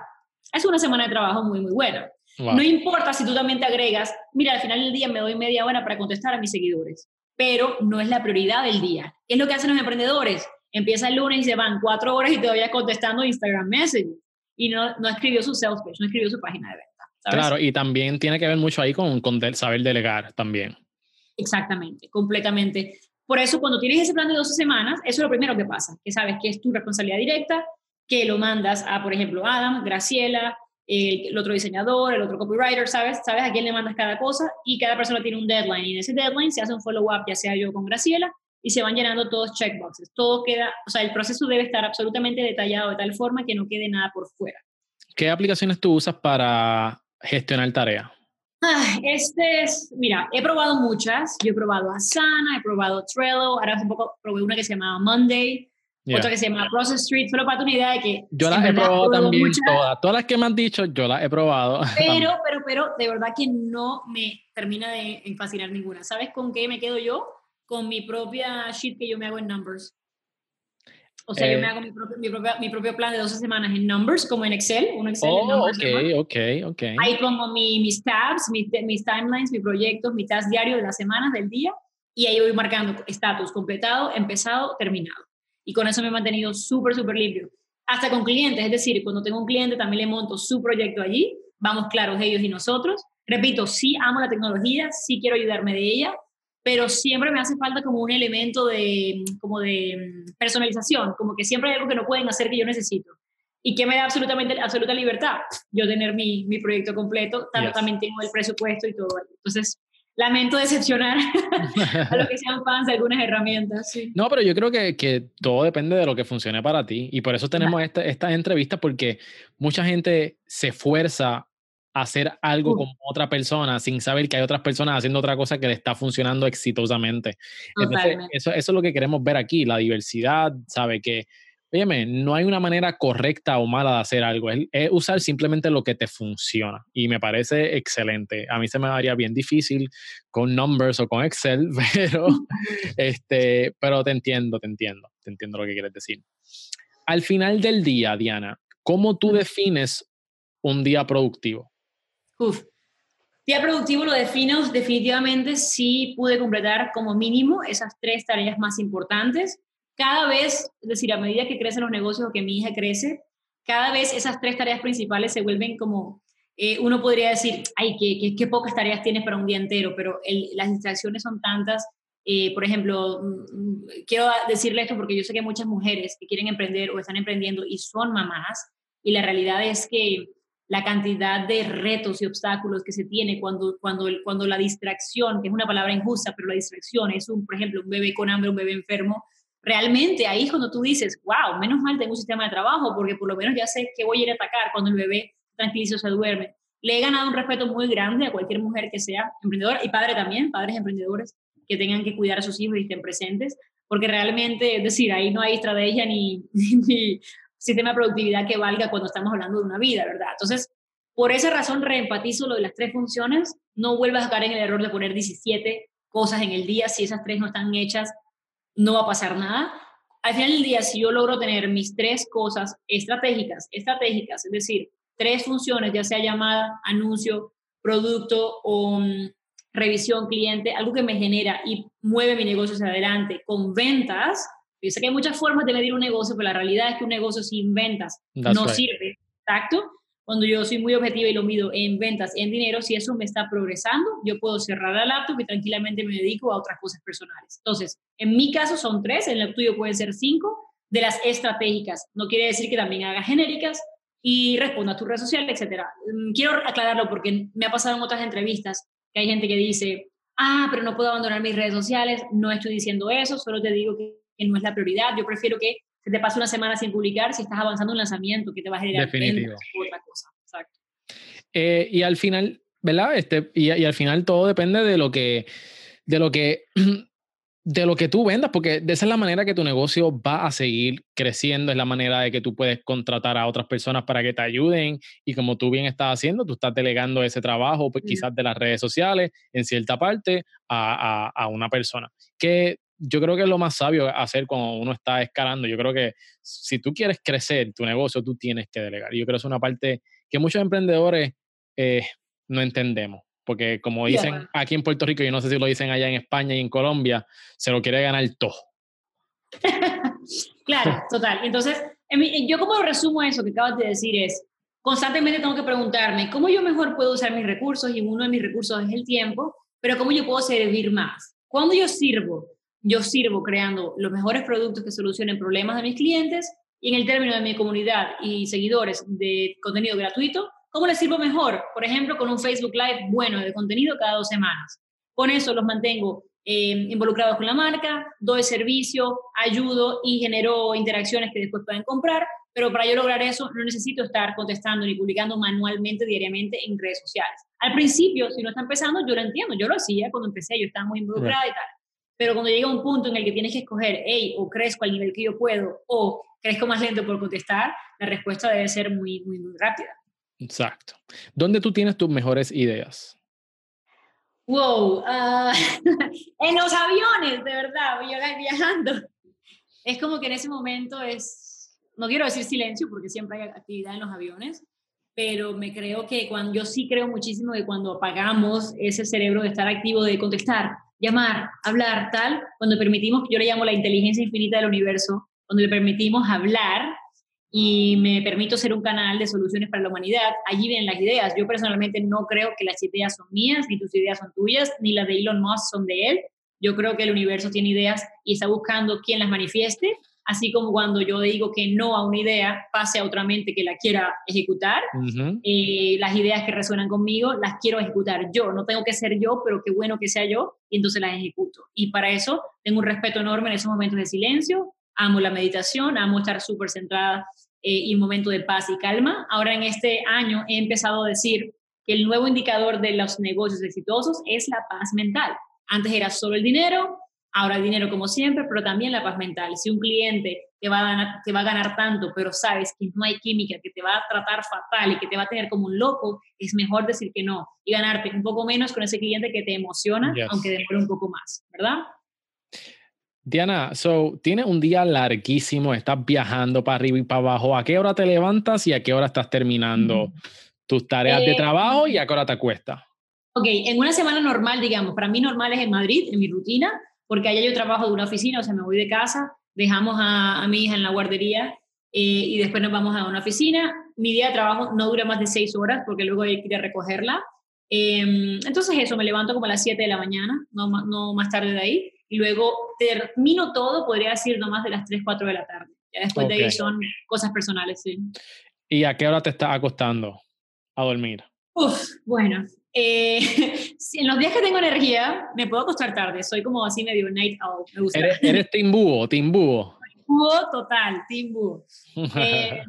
Es una semana de trabajo muy, muy buena. No importa si tú también te agregas, mira, al final del día me doy media hora para contestar a mis seguidores, pero no es la prioridad del día. ¿Qué es lo que hacen los emprendedores? Empieza el lunes y se van cuatro horas y todavía contestando Instagram Message y no, no escribió su sales page, no escribió su página de venta. Claro, y también tiene que ver mucho ahí con, con saber delegar también. Exactamente, completamente. Por eso, cuando tienes ese plan de 12 semanas, eso es lo primero que pasa, que sabes que es tu responsabilidad directa, que lo mandas a, por ejemplo, Adam, Graciela, el, otro diseñador, el otro copywriter, ¿sabes? Sabes a quién le mandas cada cosa y cada persona tiene un deadline. Y en ese deadline se hace un follow-up, ya sea yo con Graciela, y se van llenando todos checkboxes. Todo queda, o sea, el proceso debe estar absolutamente detallado de tal forma que no quede nada por fuera. ¿Qué aplicaciones tú usas para gestionar tareas? este es, mira, he probado muchas. Yo he probado Asana, he probado Trello, ahora hace poco probé una que se llamaba Monday, otra que se llama Process Street, solo para una idea de que... Yo las he probado también todas, todas las que me han dicho, yo las he probado. <laughs> Pero, pero, pero, de verdad que no me termina de fascinar ninguna. ¿Sabes con qué me quedo yo? Con mi propia sheet que yo me hago en Numbers. O sea, yo me eh, hago mi propio, mi, propio, plan de 12 semanas en Numbers, como en Excel. Un Excel oh, Numbers, ok, ok, ok. Ahí pongo mis tabs, mis, mis, timelines, mis proyectos, mi task diario de las semanas, del día, y ahí voy marcando estatus, completado, empezado, terminado. Y con eso me he mantenido súper, súper limpio. Hasta con clientes, es decir, cuando tengo un cliente también le monto su proyecto allí, vamos claros ellos y nosotros. Repito, sí amo la tecnología, sí quiero ayudarme de ella, pero siempre me hace falta como un elemento de, como de mm, personalización, como que siempre hay algo que no pueden hacer que yo necesito. ¿Y que me da absolutamente, absoluta libertad? Yo tener mi, mi proyecto completo, también tengo el presupuesto y todo. Entonces, lamento decepcionar a los que sean fans de algunas herramientas. No, pero yo creo que, que, todo depende de lo que funcione para ti. Y por eso tenemos esta, estas entrevistas, porque mucha gente se esfuerza hacer algo con otra persona sin saber que hay otras personas haciendo otra cosa que le está funcionando exitosamente. eso, eso es lo que queremos ver aquí, la diversidad, sabe que, oye, no hay una manera correcta o mala de hacer algo, es, usar simplemente lo que te funciona y me parece excelente. A mí se me daría bien difícil con Numbers o con Excel, <laughs> pero, <laughs> este, pero te entiendo, te entiendo, te entiendo lo que quieres decir. Al final del día, Diana, ¿cómo tú defines un día productivo? Uf. Día productivo lo defino definitivamente si pude completar como mínimo esas tres tareas más importantes. Cada vez, es decir, a medida que crecen los negocios o que mi hija crece, cada vez esas tres tareas principales se vuelven como, eh, uno podría decir, ay, qué, qué, pocas tareas tienes para un día entero, pero las distracciones son tantas. Eh, por ejemplo, mm, mm, quiero decirle esto porque yo sé que muchas mujeres que quieren emprender o están emprendiendo y son mamás, y la realidad es que la cantidad de retos y obstáculos que se tiene cuando, cuando, cuando la distracción, que es una palabra injusta, pero la distracción es, un, por ejemplo, un bebé con hambre, un bebé enfermo, realmente ahí cuando tú dices, wow, menos mal tengo un sistema de trabajo porque por lo menos ya sé que voy a ir a atacar cuando el bebé tranquilizo se duerme. le he ganado un respeto muy grande a cualquier mujer que sea emprendedora y padre también, padres emprendedores que tengan que cuidar a sus hijos y estén presentes, porque realmente, es decir, ahí no hay estrategia ni, <laughs> ni sistema de productividad que valga cuando estamos hablando de una vida, ¿verdad? Entonces, por esa razón reempatizo lo de las tres funciones, no vuelvas a caer en el error de poner 17 cosas en el día, si esas tres no están hechas, no va a pasar nada. Al final del día, si yo logro tener mis tres cosas estratégicas, estratégicas, es decir, tres funciones, ya sea llamada, anuncio, producto o mm, revisión cliente, algo que me genera y mueve mi negocio hacia adelante con ventas. Yo sé que hay muchas formas de medir un negocio, pero la realidad es que un negocio sin ventas no sirve. Exacto. Cuando yo soy muy objetiva y lo mido en ventas, en dinero, si eso me está progresando, yo puedo cerrar la laptop y tranquilamente me dedico a otras cosas personales. Entonces, en mi caso son tres, en el tuyo pueden ser cinco de las estratégicas. No quiere decir que también haga genéricas, y responda a tu red social, etc. Mm, quiero aclararlo porque me ha pasado en otras entrevistas que hay gente que dice, ah, pero no puedo abandonar mis redes sociales, no estoy diciendo eso, solo te digo que, no es la prioridad, yo prefiero que te pase una semana sin publicar si estás avanzando en un lanzamiento que te va a generar Definitivo. otra cosa. Exacto. Eh, y al final, ¿verdad? Este, y, y, al final todo depende de lo que, de lo que <clears throat> de lo que tú vendas, porque de esa es la manera que tu negocio va a seguir creciendo, es la manera de que tú puedes contratar a otras personas para que te ayuden y como tú bien estás haciendo, tú estás delegando ese trabajo, pues, quizás de las redes sociales, en cierta parte, a, a, a, una persona. Que yo creo que es lo más sabio hacer cuando uno está escalando. Yo creo que si tú quieres crecer tu negocio, tú tienes que delegar. Y yo creo que es una parte que muchos emprendedores eh, no entendemos porque como dicen aquí en Puerto Rico, yo no sé si lo dicen allá en España y en Colombia, se lo quiere ganar todo. <laughs> claro, total. Entonces, yo como resumo eso que acabas de decir es, constantemente tengo que preguntarme, ¿cómo yo mejor puedo usar mis recursos? Y uno de mis recursos es el tiempo, pero ¿cómo yo puedo servir más? Cuando yo sirvo, yo sirvo creando los mejores productos que solucionen problemas de mis clientes y en el término de mi comunidad y seguidores de contenido gratuito, ¿Cómo les sirvo mejor? Por ejemplo, con un Facebook Live bueno de contenido cada dos semanas. Con eso los mantengo eh, involucrados con la marca, doy servicio, ayudo y genero interacciones que después pueden comprar, pero para yo lograr eso no necesito estar contestando ni publicando manualmente diariamente en redes sociales. Al principio, si no está empezando, yo lo entiendo, yo lo hacía cuando empecé, yo estaba muy involucrada y tal. Pero cuando llega un punto en el que tienes que escoger, hey, o crezco al nivel que yo puedo, o crezco más lento por contestar, la respuesta debe ser muy, muy, muy rápida. Exacto. ¿Dónde tú tienes tus mejores ideas? Wow, uh, <laughs> en los aviones, de verdad, voy viajando. Es como que en ese momento es, no quiero decir silencio porque siempre hay actividad en los aviones, pero me creo que cuando yo sí creo muchísimo que cuando apagamos ese cerebro de estar activo, de contestar, llamar, hablar, tal, cuando permitimos, yo le llamo la inteligencia infinita del universo, cuando le permitimos hablar y me permito ser un canal de soluciones para la humanidad. Allí vienen las ideas. Yo personalmente no creo que las ideas son mías, ni tus ideas son tuyas, ni las de Elon Musk son de él. Yo creo que el universo tiene ideas y está buscando quién las manifieste, así como cuando yo digo que no a una idea, pase a otra mente que la quiera ejecutar. Eh, las ideas que resuenan conmigo las quiero ejecutar yo. No tengo que ser yo, pero qué bueno que sea yo, y entonces las ejecuto. Y para eso tengo un respeto enorme en esos momentos de silencio, amo la meditación, amo estar súper centrada eh, y un momento de paz y calma. Ahora en este año he empezado a decir que el nuevo indicador de los negocios exitosos es la paz mental. Antes era solo el dinero, ahora el dinero como siempre, pero también la paz mental. Si un cliente te va, a ganar, te va a ganar tanto, pero sabes que no hay química, que te va a tratar fatal y que te va a tener como un loco, es mejor decir que no y ganarte un poco menos con ese cliente que te emociona, aunque demore un poco más, ¿verdad? Diana, so, tienes un día larguísimo, estás viajando para arriba y para abajo. ¿A qué hora te levantas y a qué hora estás terminando tus tareas de eh, trabajo y a qué hora te acuestas? Ok, en una semana normal, digamos, para mí normal es en Madrid, en mi rutina, porque allá yo trabajo de una oficina, o sea, me voy de casa, dejamos a, mi hija en la guardería eh, y después nos vamos a una oficina. Mi día de trabajo no dura más de seis horas porque luego hay que ir a recogerla. Em, entonces eso, me levanto como a las 7 de la mañana, no, no más tarde de ahí y luego termino todo, podría decir, no más de las 3, 4 de la tarde. Ya después de ahí son cosas personales, sí. ¿Y a qué hora te estás acostando a dormir? Uf, bueno, eh, <laughs> en los días que tengo energía, me puedo acostar tarde. Soy como así medio night owl. Me gusta. ¿Eres, eres <laughs> timbúo, timbúo? búho total, team búho. <laughs> Eh,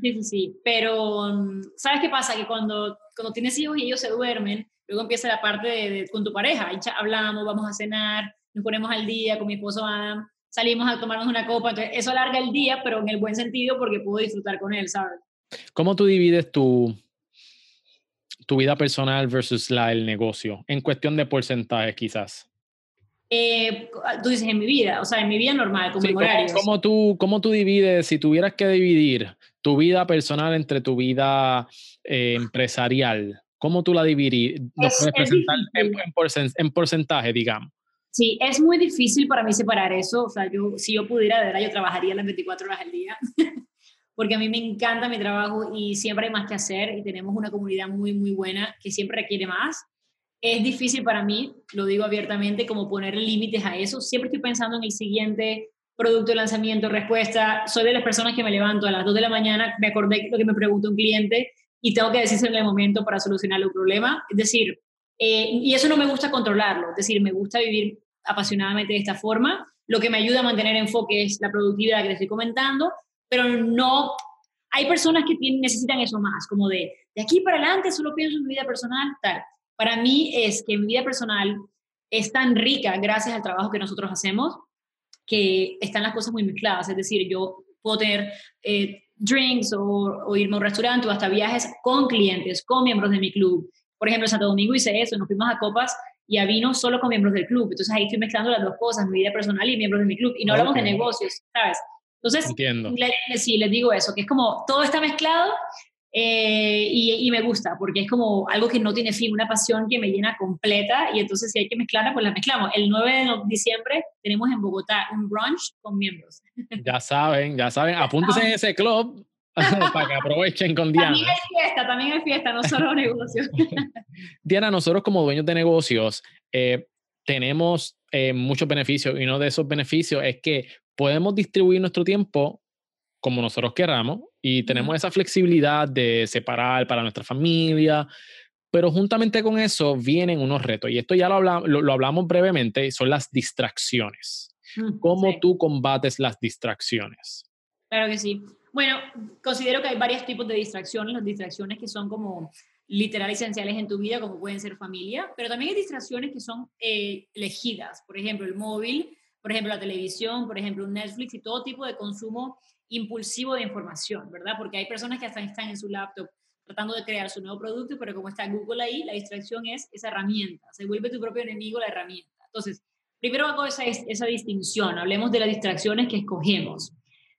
sí, sí, sí. Pero, mm, ¿sabes qué pasa? Que cuando, cuando tienes hijos y ellos se duermen, luego empieza la parte de, con tu pareja. hablamos, vamos a cenar, nos ponemos al día con mi esposo Adam, salimos a tomarnos una copa. Entonces, eso alarga el día, pero en el buen sentido porque puedo disfrutar con él, ¿sabes? ¿Cómo tú divides tu, tu vida personal versus la del negocio? En cuestión de porcentaje, quizás. Eh, tú dices en mi vida, o sea, en mi vida normal, como sí, ¿cómo, tú, ¿Cómo tú divides, si tuvieras que dividir tu vida personal entre tu vida eh, empresarial, cómo tú la dividirías? puedes presentar en, porcentaje, digamos? Sí, es muy difícil para mí separar eso. O sea, yo, si yo pudiera, de verdad, yo trabajaría las 24 horas al día. <laughs> porque a mí me encanta mi trabajo y siempre hay más que hacer y tenemos una comunidad muy, muy buena que siempre requiere más. Es difícil para mí, lo digo abiertamente, como poner límites a eso. Siempre estoy pensando en el siguiente producto, lanzamiento, respuesta. Soy de las personas que me levanto a las 2 de la mañana, me acordé lo que me pregunta un cliente y tengo que decirse en el momento para solucionar el problema. Es decir, eh, y eso no me gusta controlarlo, es decir, me gusta vivir apasionadamente de esta forma. Lo que me ayuda a mantener enfoque es la productividad que les estoy comentando pero no, hay personas que tienen, necesitan eso más, como de, de aquí para adelante solo pienso en mi vida personal, tal. Para mí es que mi vida personal es tan rica gracias al trabajo que nosotros hacemos que están las cosas muy mezcladas, es decir, yo puedo tener eh, drinks o, o, irme a un restaurante o hasta viajes con clientes, con miembros de mi club. Por ejemplo, en Santo Domingo hice eso, nos fuimos a copas y a vino solo con miembros del club. Entonces ahí estoy mezclando las dos cosas, mi vida personal y miembros de mi club. Y no hablamos de negocios, ¿sabes? Entonces, sí, les digo eso, que es como todo está mezclado eh, y, me gusta, porque es como algo que no tiene fin, una pasión que me llena completa y entonces si hay que mezclarla, pues la mezclamos. El 9 de diciembre tenemos en Bogotá un brunch con miembros. Ya saben, ya saben, apúntense en ese club <laughs> <laughs> para que aprovechen con Diana. También hay fiesta, también fiesta, no solo <laughs> negocios. Diana, nosotros como dueños de negocios eh, tenemos eh, muchos beneficios y uno de esos beneficios es que podemos distribuir nuestro tiempo como nosotros queramos y tenemos esa flexibilidad de separar para nuestra familia, pero juntamente con eso vienen unos retos y esto ya lo hablamos, lo, hablamos brevemente, son las distracciones. Mm, ¿Cómo tú combates las distracciones? Claro que sí. Bueno, considero que hay varios tipos de distracciones, las distracciones que son como literal esenciales en tu vida, como pueden ser familia, pero también hay distracciones que son eh, elegidas, por ejemplo, el móvil, por ejemplo, la televisión, por ejemplo, Netflix y todo tipo de consumo impulsivo de información, ¿verdad? Porque hay personas que hasta están en su laptop tratando de crear su nuevo producto, pero como está Google ahí, la distracción es esa herramienta, se vuelve tu propio enemigo la herramienta. Entonces, primero hago esa, esa distinción, hablemos de las distracciones que escogemos.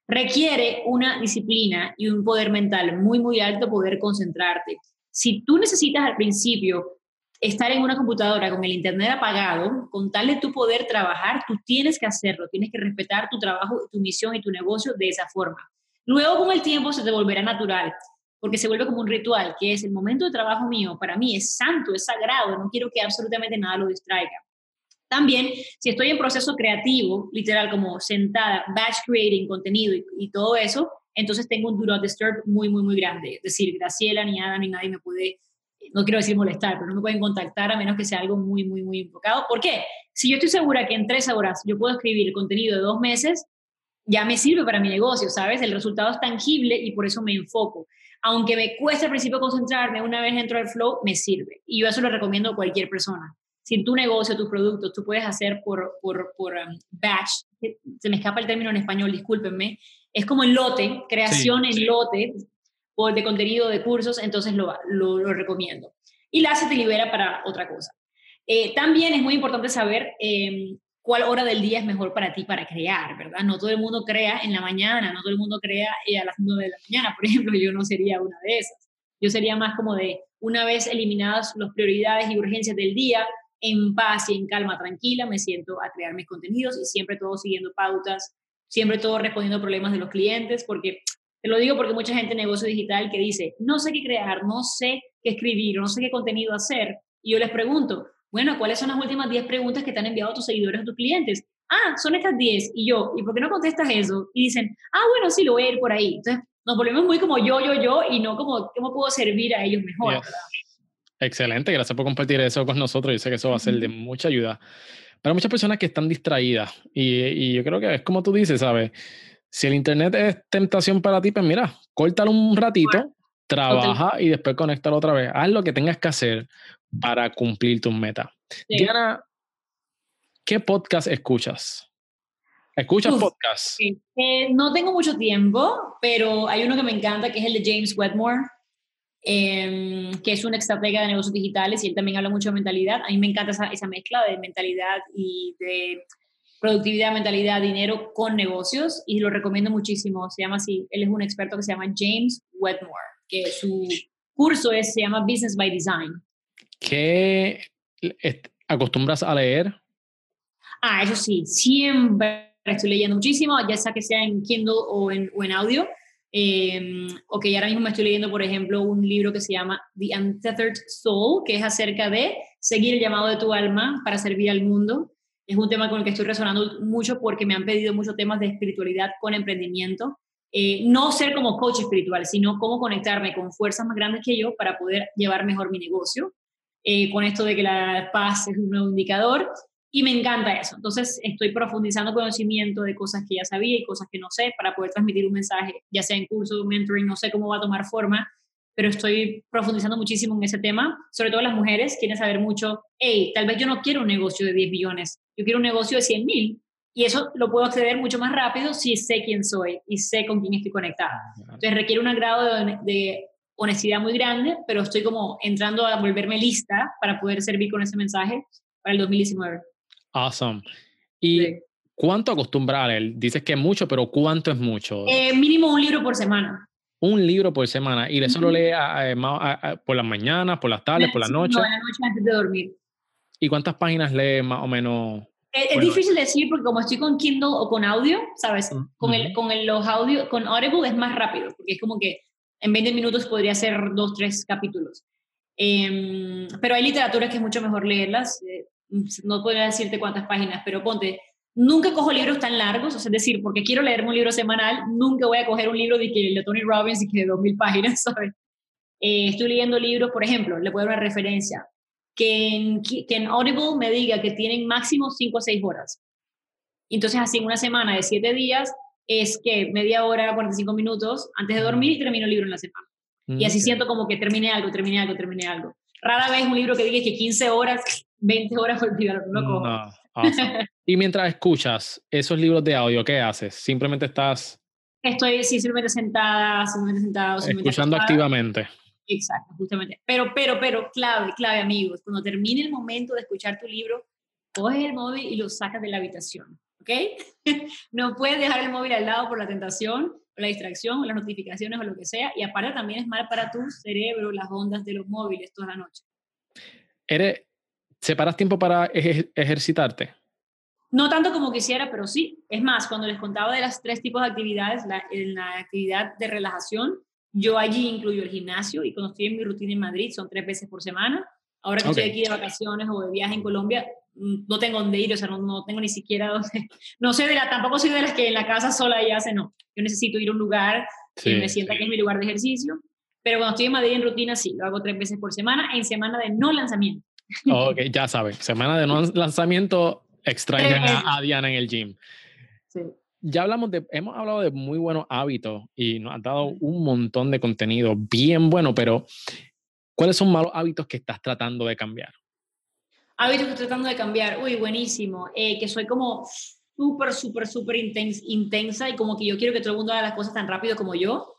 Requiere una disciplina y un poder mental muy, muy alto poder concentrarte. Si tú necesitas al principio estar en una computadora con el internet apagado, con tal de tu poder trabajar, tú tienes que hacerlo, tienes que respetar tu trabajo, tu misión y tu negocio de esa forma. Luego con el tiempo se te volverá natural, porque se vuelve como un ritual, que es el momento de trabajo mío, para mí es santo, es sagrado, no quiero que absolutamente nada lo distraiga. También, si estoy en proceso creativo, literal como sentada, batch creating contenido y, y todo eso, entonces tengo un do not disturb muy, muy, muy grande. Es decir, Graciela, ni Ada, ni nadie me puede no quiero decir molestar, pero no me pueden contactar a menos que sea algo muy, muy, muy enfocado. ¿Por qué? Si yo estoy segura que en tres horas yo puedo escribir el contenido de dos meses, ya me sirve para mi negocio, ¿sabes? El resultado es tangible y por eso me enfoco. Aunque me cueste al principio concentrarme, una vez dentro del flow, me sirve. Y yo eso lo recomiendo a cualquier persona. Si en tu negocio, tus productos, tú puedes hacer por, por, por um, batch, se me escapa el término en español, discúlpenme, es como en lote, creación en lote, o de contenido de cursos, entonces lo, lo, recomiendo. Y la se te libera para otra cosa. Eh, también es muy importante saber em, cuál hora del día es mejor para ti para crear, ¿verdad? No todo el mundo crea en la mañana, no todo el mundo crea eh, a las 9 de la mañana, por <laughs> ejemplo, yo no sería una de esas. Yo sería más como de, una vez eliminadas las prioridades y urgencias del día, en paz y en calma, tranquila, me siento a crear mis contenidos y siempre todo siguiendo pautas, siempre todo respondiendo a problemas de los clientes, porque te lo digo porque mucha gente en negocio digital que dice, no sé qué crear, no sé qué escribir, no sé qué contenido hacer. Y yo les pregunto, bueno, ¿cuáles son las últimas 10 preguntas que te han enviado tus seguidores o tus clientes? Ah, son estas 10. Y yo, ¿y por qué no contestas eso? Y dicen, ah, bueno, sí, lo voy a ir por ahí. Entonces, nos volvemos muy como yo, yo, yo, y no como cómo puedo servir a ellos mejor. Excelente, gracias por compartir eso con nosotros. Yo sé que eso va a ser de mucha ayuda. Para muchas personas que están distraídas, y, y yo creo que es como tú dices, ¿sabes? Si el internet es tentación para ti, pues mira, córtalo un ratito, trabaja y después conéctalo otra vez. Haz lo que tengas que hacer para cumplir tus metas. Diana, ¿qué podcast escuchas? ¿Escuchas podcast? Eh, no tengo mucho tiempo, pero hay uno que me encanta que es el de James Wedmore, em, que es un estratega de negocios digitales y él también habla mucho de mentalidad. A mí me encanta esa, esa mezcla de mentalidad y de productividad, mentalidad, dinero con negocios y lo recomiendo muchísimo. Se llama así, él es un experto que se llama James Wedmore, que su curso es, se llama Business by Design. ¿Qué acostumbras a leer? Ah, eso sí, siempre estoy leyendo muchísimo, ya sea que sea en Kindle o en, o en audio. Eh, o que ahora mismo me estoy leyendo, por ejemplo, un libro que se llama The Untethered Soul, que es acerca de seguir el llamado de tu alma para servir al mundo es un tema con el que estoy resonando mucho porque me han pedido muchos temas de espiritualidad con emprendimiento. Eh, no ser como coach espiritual, sino cómo conectarme con fuerzas más grandes que yo para poder llevar mejor mi negocio. Eh, con esto de que la paz es un nuevo indicador y me encanta eso. Entonces estoy profundizando conocimiento de cosas que ya sabía y cosas que no sé para poder transmitir un mensaje, ya sea en curso, mentoring, no sé cómo va a tomar forma, pero estoy profundizando muchísimo en ese tema. Sobre todo las mujeres quieren saber mucho, hey, tal vez yo no quiero un negocio de 10 millones, yo quiero un negocio de 100 mil. Y eso lo puedo acceder mucho más rápido si sé quién soy y sé con quién estoy conectada. Entonces requiere un grado de, honestidad muy grande, pero estoy como entrando a volverme lista para poder servir con ese mensaje para el 2019. Awesome. ¿Y cuánto acostumbras a leer? Dices que es mucho, pero ¿cuánto es mucho? Eh, mínimo un libro por semana un libro por semana y eso lo lee por las mañanas, por las tardes, por la noche. No, la noche antes de dormir. ¿Y cuántas páginas lee más o menos? Es, difícil decir porque como estoy con Kindle o con audio, ¿sabes? Con, el, con el, los audio, con Audible es más rápido porque es como que en 20 minutos podría ser dos, tres capítulos. Em, pero hay literaturas que es mucho mejor leerlas. Eh, no podría decirte cuántas páginas, pero ponte Nunca cojo libros tan largos, o sea, es decir, porque quiero leerme un libro semanal, nunca voy a coger un libro de, que, de Tony Robbins y que de 2.000 páginas, <laughs> ¿sabes? Eh, estoy leyendo libros, por ejemplo, le puedo dar una referencia, que en, que en Audible me diga que tienen máximo 5 o 6 horas. Entonces, así en una semana de 7 días, es que media hora, 45 minutos antes de dormir y termino el libro en la semana. Y así siento como que terminé algo, terminé algo, terminé algo. Rara vez un libro que diga que 15 horas, 20 horas <laughs> fue olvidar, no lo cojo. <laughs> y mientras escuchas esos libros de audio, ¿qué haces? Simplemente estás... Estoy sí, simplemente sentada, simplemente sentada. escuchando activamente. Exacto, justamente. Pero, pero, pero, clave, clave, amigos, cuando termine el momento de escuchar tu libro, coges el móvil y lo sacas de la habitación, ¿ok? <laughs> no puedes dejar el móvil al lado por la tentación, o la distracción, o las notificaciones, o lo que sea, y aparte también es mal para tu cerebro las ondas de los móviles toda la noche. ¿Eres, ¿Separas tiempo para ejercitarte? No tanto como quisiera, pero sí. Es más, cuando les contaba de las tres tipos de actividades, la, en la actividad de relajación, yo allí incluyo el gimnasio y cuando estoy en mi rutina en Madrid son tres veces por semana. Ahora que estoy aquí de vacaciones o de viaje en Colombia, mm, no tengo dónde ir, o sea, no, tengo ni siquiera <laughs> dónde. No sé de la, tampoco soy de las que en la casa sola ya hace, no. Yo necesito ir a un lugar que me sienta que es mi lugar de ejercicio. Pero cuando estoy en Madrid en rutina, sí, lo hago tres veces por semana, en semana de no lanzamiento. Ok, ya saben, semana de no lanzamiento, extrañan a, Diana en el gym. Sí. Ya hablamos de, hemos hablado de muy buenos hábitos y nos han dado un montón de contenido bien bueno, pero ¿cuáles son malos hábitos que estás tratando de cambiar? Hábitos que estoy tratando de cambiar, uy, buenísimo, eh, que soy como súper, súper, súper intensa y como que yo quiero que todo el mundo haga las cosas tan rápido como yo.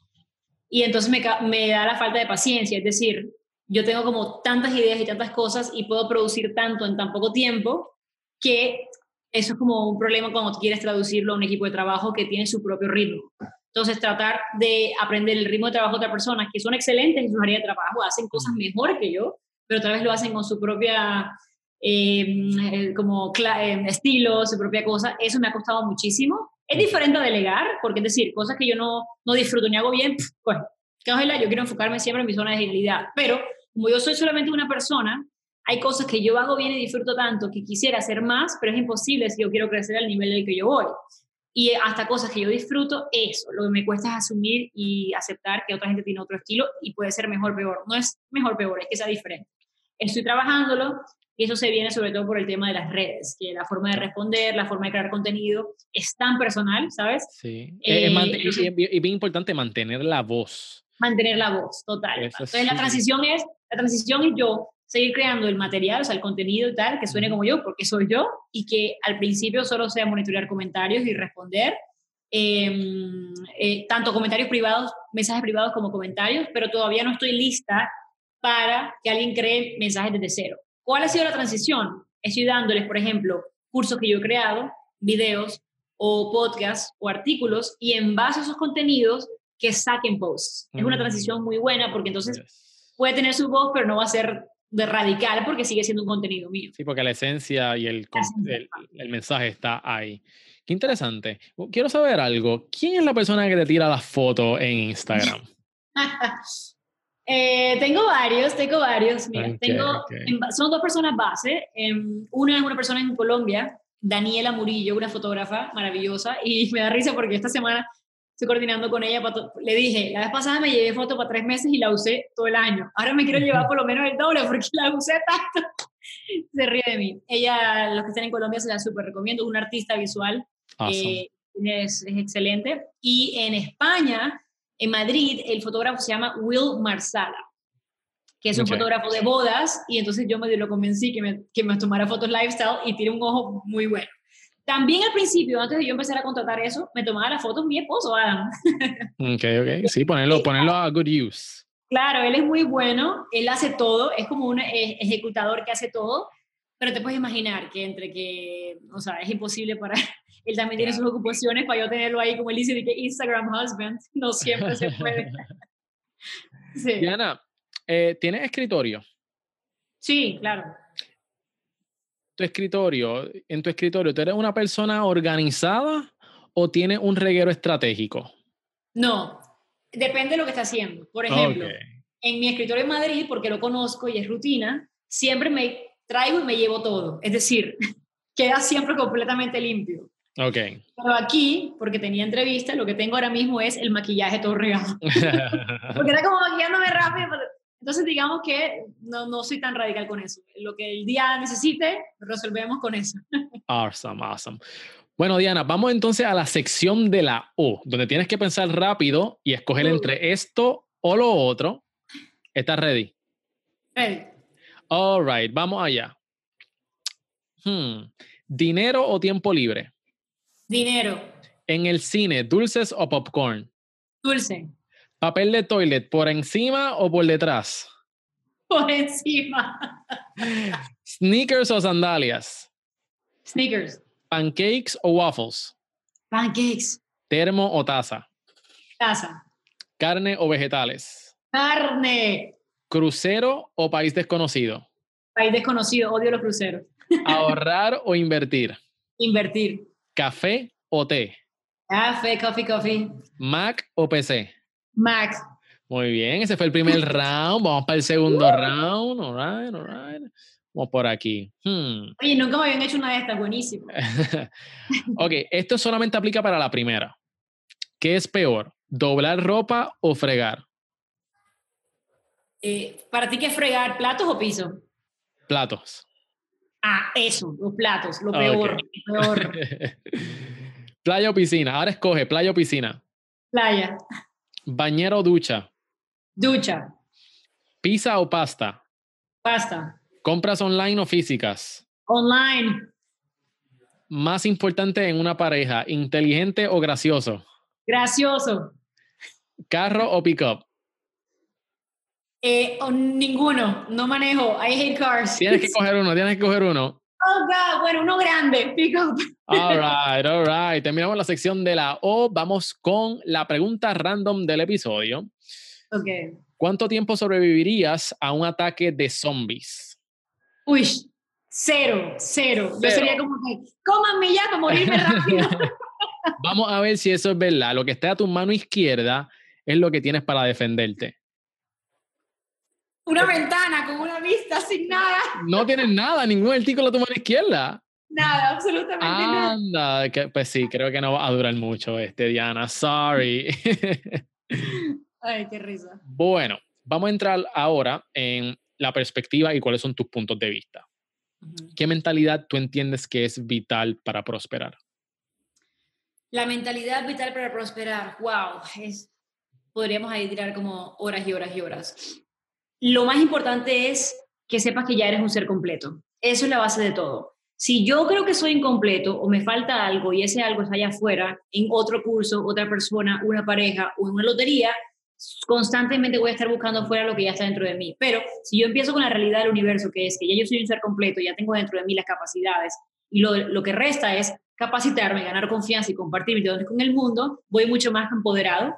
Y entonces me, me da la falta de paciencia, es decir, yo tengo como tantas ideas y tantas cosas y puedo producir tanto en tan poco tiempo que eso es como un problema cuando quieres traducirlo a un equipo de trabajo que tiene su propio ritmo. Entonces, tratar de aprender el ritmo de trabajo de otras personas que son excelentes en su área de trabajo, hacen cosas mejor que yo, pero tal vez lo hacen con su propia em, eh, como eh, estilo, su propia cosa, eso me ha costado muchísimo. Es diferente a delegar, porque es decir, cosas que yo no, no disfruto ni hago bien, pues, yo quiero enfocarme siempre en mi zona de genialidad, pero como yo soy solamente una persona, hay cosas que yo hago bien y disfruto tanto que quisiera hacer más, pero es imposible si yo quiero crecer al nivel del que yo voy. Y hasta cosas que yo disfruto, eso, lo que me cuesta es asumir y aceptar que otra gente tiene otro estilo y puede ser mejor peor. No es mejor peor, es que sea diferente. Estoy trabajándolo, Y eso se viene sobre todo por el tema de las redes, que la forma de responder, la forma de crear contenido es tan personal, ¿sabes? Sí. Eh, y, bien importante mantener la voz. Mantener la voz, total. Entonces la transición es, la transición es yo seguir creando el material, o sea, el contenido y tal, que suene como yo, porque soy yo, y que al principio solo sea monitorear comentarios y responder, em, eh, tanto comentarios privados, mensajes privados como comentarios, pero todavía no estoy lista para que alguien cree mensajes desde cero. ¿Cuál ha sido la transición? Estoy dándoles, por ejemplo, cursos que yo he creado, videos o podcasts o artículos, y en base a esos contenidos que saquen posts. Es una transición muy buena porque entonces puede tener su voz, pero no va a ser de radical porque sigue siendo un contenido mío. Sí, porque la esencia y el, el, mensaje está ahí. Qué interesante. Quiero saber algo. ¿Quién es la persona que te tira las fotos en Instagram? <laughs> Eh, tengo varios, tengo varios. Mira, tengo, son dos personas base. Em, una es una persona en Colombia, Daniela Murillo, una fotógrafa maravillosa, y <laughs> me da risa porque esta semana estoy coordinando con ella. le dije, la vez pasada me llevé foto para tres meses y la usé todo el año. Ahora me quiero llevar por lo menos el doble porque la usé tanto. <laughs> se ríe de mí. Ella, los que están en Colombia, se la súper recomiendo. Es una artista visual. Eh, es, es, excelente. Y en España, en Madrid, el fotógrafo se llama Will Marsala que es un fotógrafo de bodas, y entonces yo me lo convencí que me, que me tomara fotos lifestyle y tiene un ojo muy bueno. También al principio, antes de yo empezar a contratar eso, me tomaba las fotos mi esposo, Adam. <laughs> Ok, ok. Sí, ponerlo, ponerlo a good use. Claro, él es muy bueno, él hace todo, es como un e, ejecutador que hace todo, pero te puedes imaginar que entre que, o sea, es imposible para, <laughs> él también tiene sus ocupaciones para yo tenerlo ahí, como él dice, de que Instagram husband, <laughs> no siempre se puede. sí. Diana, eh, ¿tienes escritorio? Sí, claro tu escritorio, en tu escritorio, ¿tú eres una persona organizada o tienes un reguero estratégico? No, depende de lo que está haciendo. Por ejemplo, en mi escritorio en Madrid, porque lo conozco y es rutina, siempre me traigo y me llevo todo. Es decir, <laughs> queda siempre completamente limpio. Ok. Pero aquí, porque tenía entrevista, lo que tengo ahora mismo es el maquillaje todo regado. <laughs> porque era como maquillándome rápido, entonces, digamos que no, no soy tan radical con eso. Lo que el día necesite, resolvemos con eso. <laughs> Awesome, awesome. Bueno, Diana, vamos entonces a la sección de la O, donde tienes que pensar rápido y escoger entre esto o lo otro. ¿Estás ready? Ready. All right, vamos allá. Hmm. ¿Dinero o tiempo libre? Dinero. En el cine, ¿dulces o popcorn? Dulce. ¿Papel de toilet por encima o por detrás? Por encima. ¿Sneakers o sandalias? Sneakers. ¿Pancakes o waffles? Pancakes. ¿Termo o taza? Taza. ¿Carne o vegetales? Carne. ¿Crucero o país desconocido? País desconocido, odio los cruceros. ¿Ahorrar o invertir? Invertir. ¿Café o té? Café, coffee, coffee. ¿Mac o PC? Max. Muy bien, ese fue el primer <laughs> round. Vamos para el segundo round. All right, all right. Vamos por aquí. Hmm. Oye, nunca me habían hecho una de estas, buenísimo. <laughs> ok, esto solamente aplica para la primera. ¿Qué es peor, doblar ropa o fregar? Eh, ¿Para ti qué es fregar, platos o piso? Platos. Ah, eso, los platos, lo peor. Lo peor. <laughs> playa o piscina. Ahora escoge, playa o piscina. Playa. ¿Bañero o ducha? Ducha. ¿Pizza o pasta? Pasta. ¿Compras online o físicas? Online. Más importante en una pareja, inteligente o gracioso? Gracioso. ¿Carro o pickup? Eh, ninguno, no manejo. I hate cars. Tienes que <laughs> coger uno, tienes que coger uno. Oh, God, bueno, uno grande, pick up. All right, all right. Terminamos la sección de la O. Vamos con la pregunta random del episodio. Ok. ¿Cuánto tiempo sobrevivirías a un ataque de zombies? Uy, cero, cero. Yo sería como que, cómanme ya para morirme rápido. <laughs> Vamos a ver si eso es verdad. Lo que está a tu mano izquierda es lo que tienes para defenderte. Una ventana con una vista sin nada. No tienes nada, ningún artículo a tu mano izquierda. Nada, absolutamente nada. Anda, que, pues sí, creo que no va a durar mucho este, Diana. Sorry. <laughs> Ay, qué risa. Bueno, vamos a entrar ahora en la perspectiva y cuáles son tus puntos de vista. ¿Qué mentalidad tú entiendes que es vital para prosperar? La mentalidad vital para prosperar, wow, es, podríamos ahí tirar como horas y horas y horas. Lo más importante es que sepas que ya eres un ser completo. Eso es la base de todo. Si yo creo que soy incompleto o me falta algo y ese algo está allá afuera, en otro curso, otra persona, una pareja o en una lotería, constantemente voy a estar buscando afuera lo que ya está dentro de mí. Pero si yo empiezo con la realidad del universo, que es que ya yo soy un ser completo, ya tengo dentro de mí las capacidades, y lo, que resta es capacitarme, ganar confianza y compartir mis dones con el mundo, voy mucho más empoderado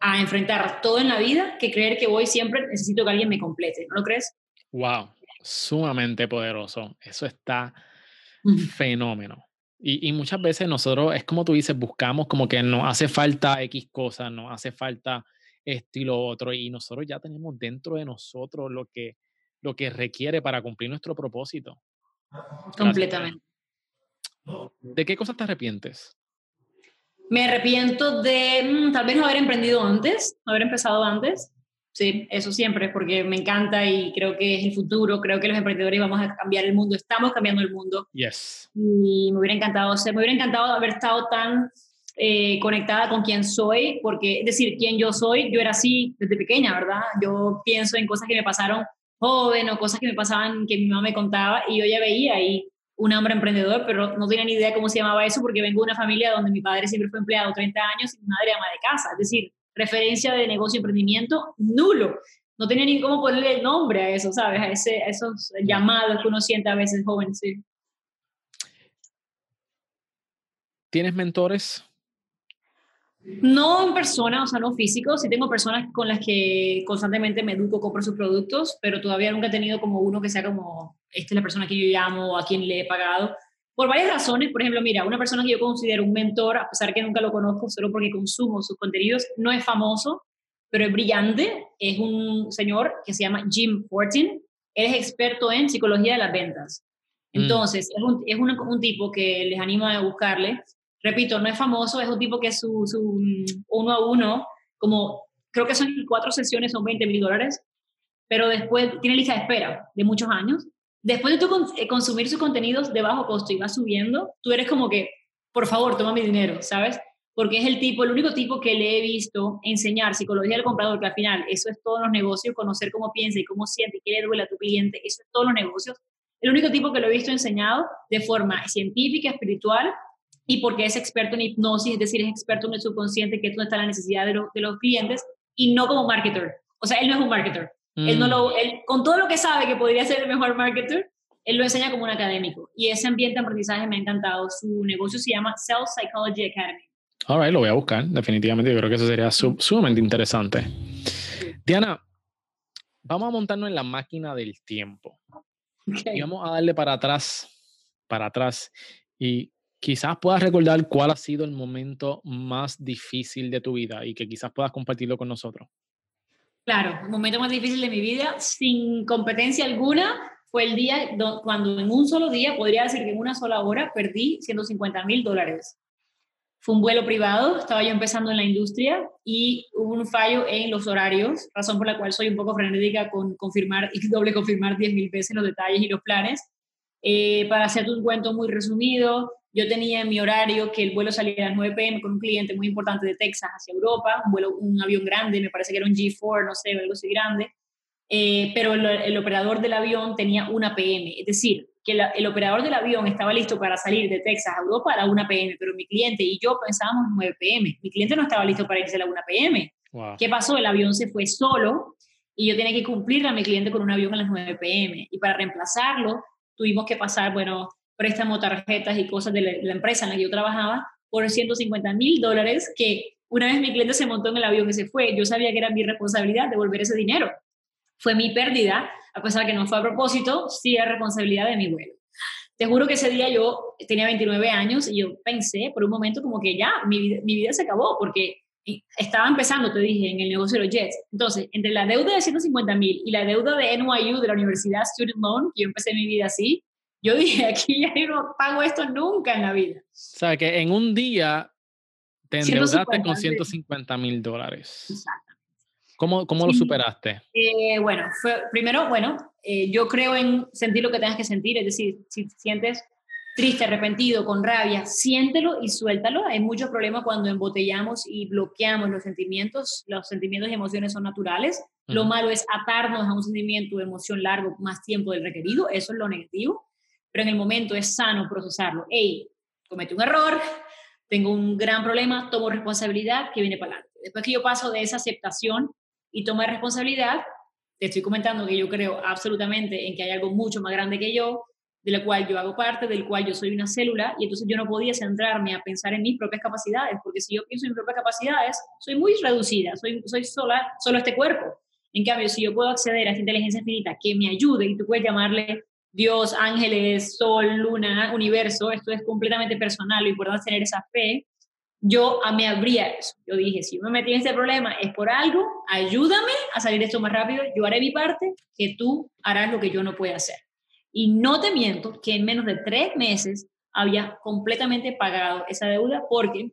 a enfrentar todo en la vida que creer que voy siempre necesito que alguien me complete. ¿No lo crees? Wow, sumamente poderoso. Eso está fenómeno. Y, y, muchas veces nosotros, es como tú dices, buscamos como que nos hace falta X cosas, nos hace falta esto y lo otro, y nosotros ya tenemos dentro de nosotros lo que, lo que requiere para cumplir nuestro propósito. Completamente. ¿De qué cosas te arrepientes? Me arrepiento de mm, tal vez no haber emprendido antes, no haber empezado antes. Sí, eso siempre, porque me encanta y creo que es el futuro. Creo que los emprendedores vamos a cambiar el mundo, estamos cambiando el mundo. Yes. Y me hubiera encantado, me hubiera encantado haber estado tan eh, conectada con quien soy, porque es decir, quién yo soy, yo era así desde pequeña, ¿verdad? Yo pienso en cosas que me pasaron joven o cosas que me pasaban que mi mamá me contaba y yo ya veía ahí un hombre emprendedor, pero no tenía ni idea cómo se llamaba eso porque vengo de una familia donde mi padre siempre fue empleado 30 años y mi madre ama de casa, es decir, referencia de negocio y emprendimiento nulo. No tenía ni cómo ponerle el nombre a eso, ¿sabes? A, ese, esos llamados que uno siente a veces joven, sí. ¿Tienes mentores? No en persona, o sea, no físico. Sí tengo personas con las que constantemente me educo, compro sus productos, pero todavía nunca he tenido como uno que sea como, esta es la persona que yo llamo a quien le he pagado. Por varias razones, por ejemplo, mira, una persona que yo considero un mentor, a pesar que nunca lo conozco, solo porque consumo sus contenidos, no es famoso, pero es brillante. Es un señor que se llama Jim Fortin. Él es experto en psicología de las ventas. Mm. Entonces, es, un, es un, un, tipo que les animo a buscarle repito, no es famoso, es un tipo que su, su mm, uno a uno, como creo que son cuatro sesiones, son 20 mil dólares, pero después tiene lista de espera de muchos años. Después de tú eh, consumir sus contenidos de bajo costo y vas subiendo, tú eres como que, por favor, toma mi dinero, ¿sabes? Porque es el tipo, el único tipo que le he visto enseñar psicología del comprador, que al final eso es todos los negocios, conocer cómo piensa y cómo siente y qué le duele a tu cliente, eso es todos los negocios. El único tipo que lo he visto enseñado de forma científica, espiritual y porque es experto en hipnosis, es decir, es experto en el subconsciente, que es donde está la necesidad de, de los clientes, y no como marketer. O sea, él no es un marketer. Él no mm. lo, él, con todo lo que sabe que podría ser el mejor marketer, él lo enseña como un académico. Y ese ambiente de aprendizaje me ha encantado. Su negocio se llama Self Psychology Academy. All lo voy a buscar, definitivamente. Yo creo que eso sería sumamente interesante. Diana, vamos a montarnos en la máquina del tiempo. Y vamos a darle para atrás, para atrás. Y quizás puedas recordar cuál ha sido el momento más difícil de tu vida y que quizás puedas compartirlo con nosotros. Claro, el momento más difícil de mi vida, sin competencia alguna, fue el día cuando en un solo día, podría decir que en una sola hora, perdí 150 mil dólares. Fue un vuelo privado, estaba yo empezando en la industria y hubo un fallo en los horarios, razón por la cual soy un poco frenética con confirmar y <laughs> doble confirmar 10 mil veces los detalles y los planes. Eh, para hacerte un cuento muy resumido, yo tenía en mi horario que el vuelo salía a las 9 pm con un cliente muy importante de Texas hacia Europa, un, vuelo, un avión grande, me parece que era un G4, no sé, algo así grande, eh, pero el, operador del avión tenía una PM, es decir, que el operador del avión estaba listo para salir de Texas a Europa a la 1 pm, pero mi cliente y yo pensábamos 9 pm. Mi cliente no estaba listo para irse a la 1 pm. ¿Qué pasó? El avión se fue solo y yo tenía que cumplir a mi cliente con un avión a las 9 pm. Y para reemplazarlo, tuvimos que pasar, bueno, préstamo, tarjetas y cosas de la, empresa en la que yo trabajaba por 150 mil dólares que una vez mi cliente se montó en el avión y se fue, yo sabía que era mi responsabilidad devolver ese dinero. Fue mi pérdida, a pesar que no fue a propósito, sí era responsabilidad de mi vuelo. Te juro que ese día yo tenía 29 años y yo pensé por un momento como que ya, mi mi vida se acabó porque estaba empezando, te dije, en el negocio de los jets. Entonces, entre la deuda de 150 mil y la deuda de NYU, de la Universidad Student Loan, que yo empecé mi vida así, yo dije, <laughs> aquí ya no pago esto nunca en la vida. O sea, que en un día te endeudaste con 150 mil dólares. Exactamente. ¿Cómo, cómo lo superaste? Eh, bueno, fue, primero, bueno, eh, yo creo en sentir lo que tengas que sentir, es decir, si sientes triste, arrepentido, con rabia, siéntelo y suéltalo. Hay muchos problemas cuando embotellamos y bloqueamos los sentimientos. Los sentimientos y emociones son naturales. Lo malo es atarnos a un sentimiento de emoción largo más tiempo del requerido. Eso es lo negativo. Pero en el momento es sano procesarlo. Hey, cometí un error, tengo un gran problema, tomo responsabilidad, que viene para adelante. Después que yo paso de esa aceptación y toma responsabilidad, te estoy comentando que yo creo absolutamente en que hay algo mucho más grande que yo, de la cual yo hago parte, del cual yo soy una célula, y entonces yo no podía centrarme a pensar en mis propias capacidades, porque si yo pienso en mis propias capacidades, soy muy reducida, soy, soy sola, solo este cuerpo. En cambio, si yo puedo acceder a esta inteligencia infinita que me ayude, y tú puedes llamarle Dios, ángeles, sol, luna, universo, esto es completamente personal, lo importante es tener esa fe, yo me abría eso. Yo dije, si me metí en este problema es por algo, ayúdame a salir de esto más rápido, yo haré mi parte, que tú harás lo que yo no pueda hacer. Y no te miento que en menos de tres meses había completamente pagado esa deuda porque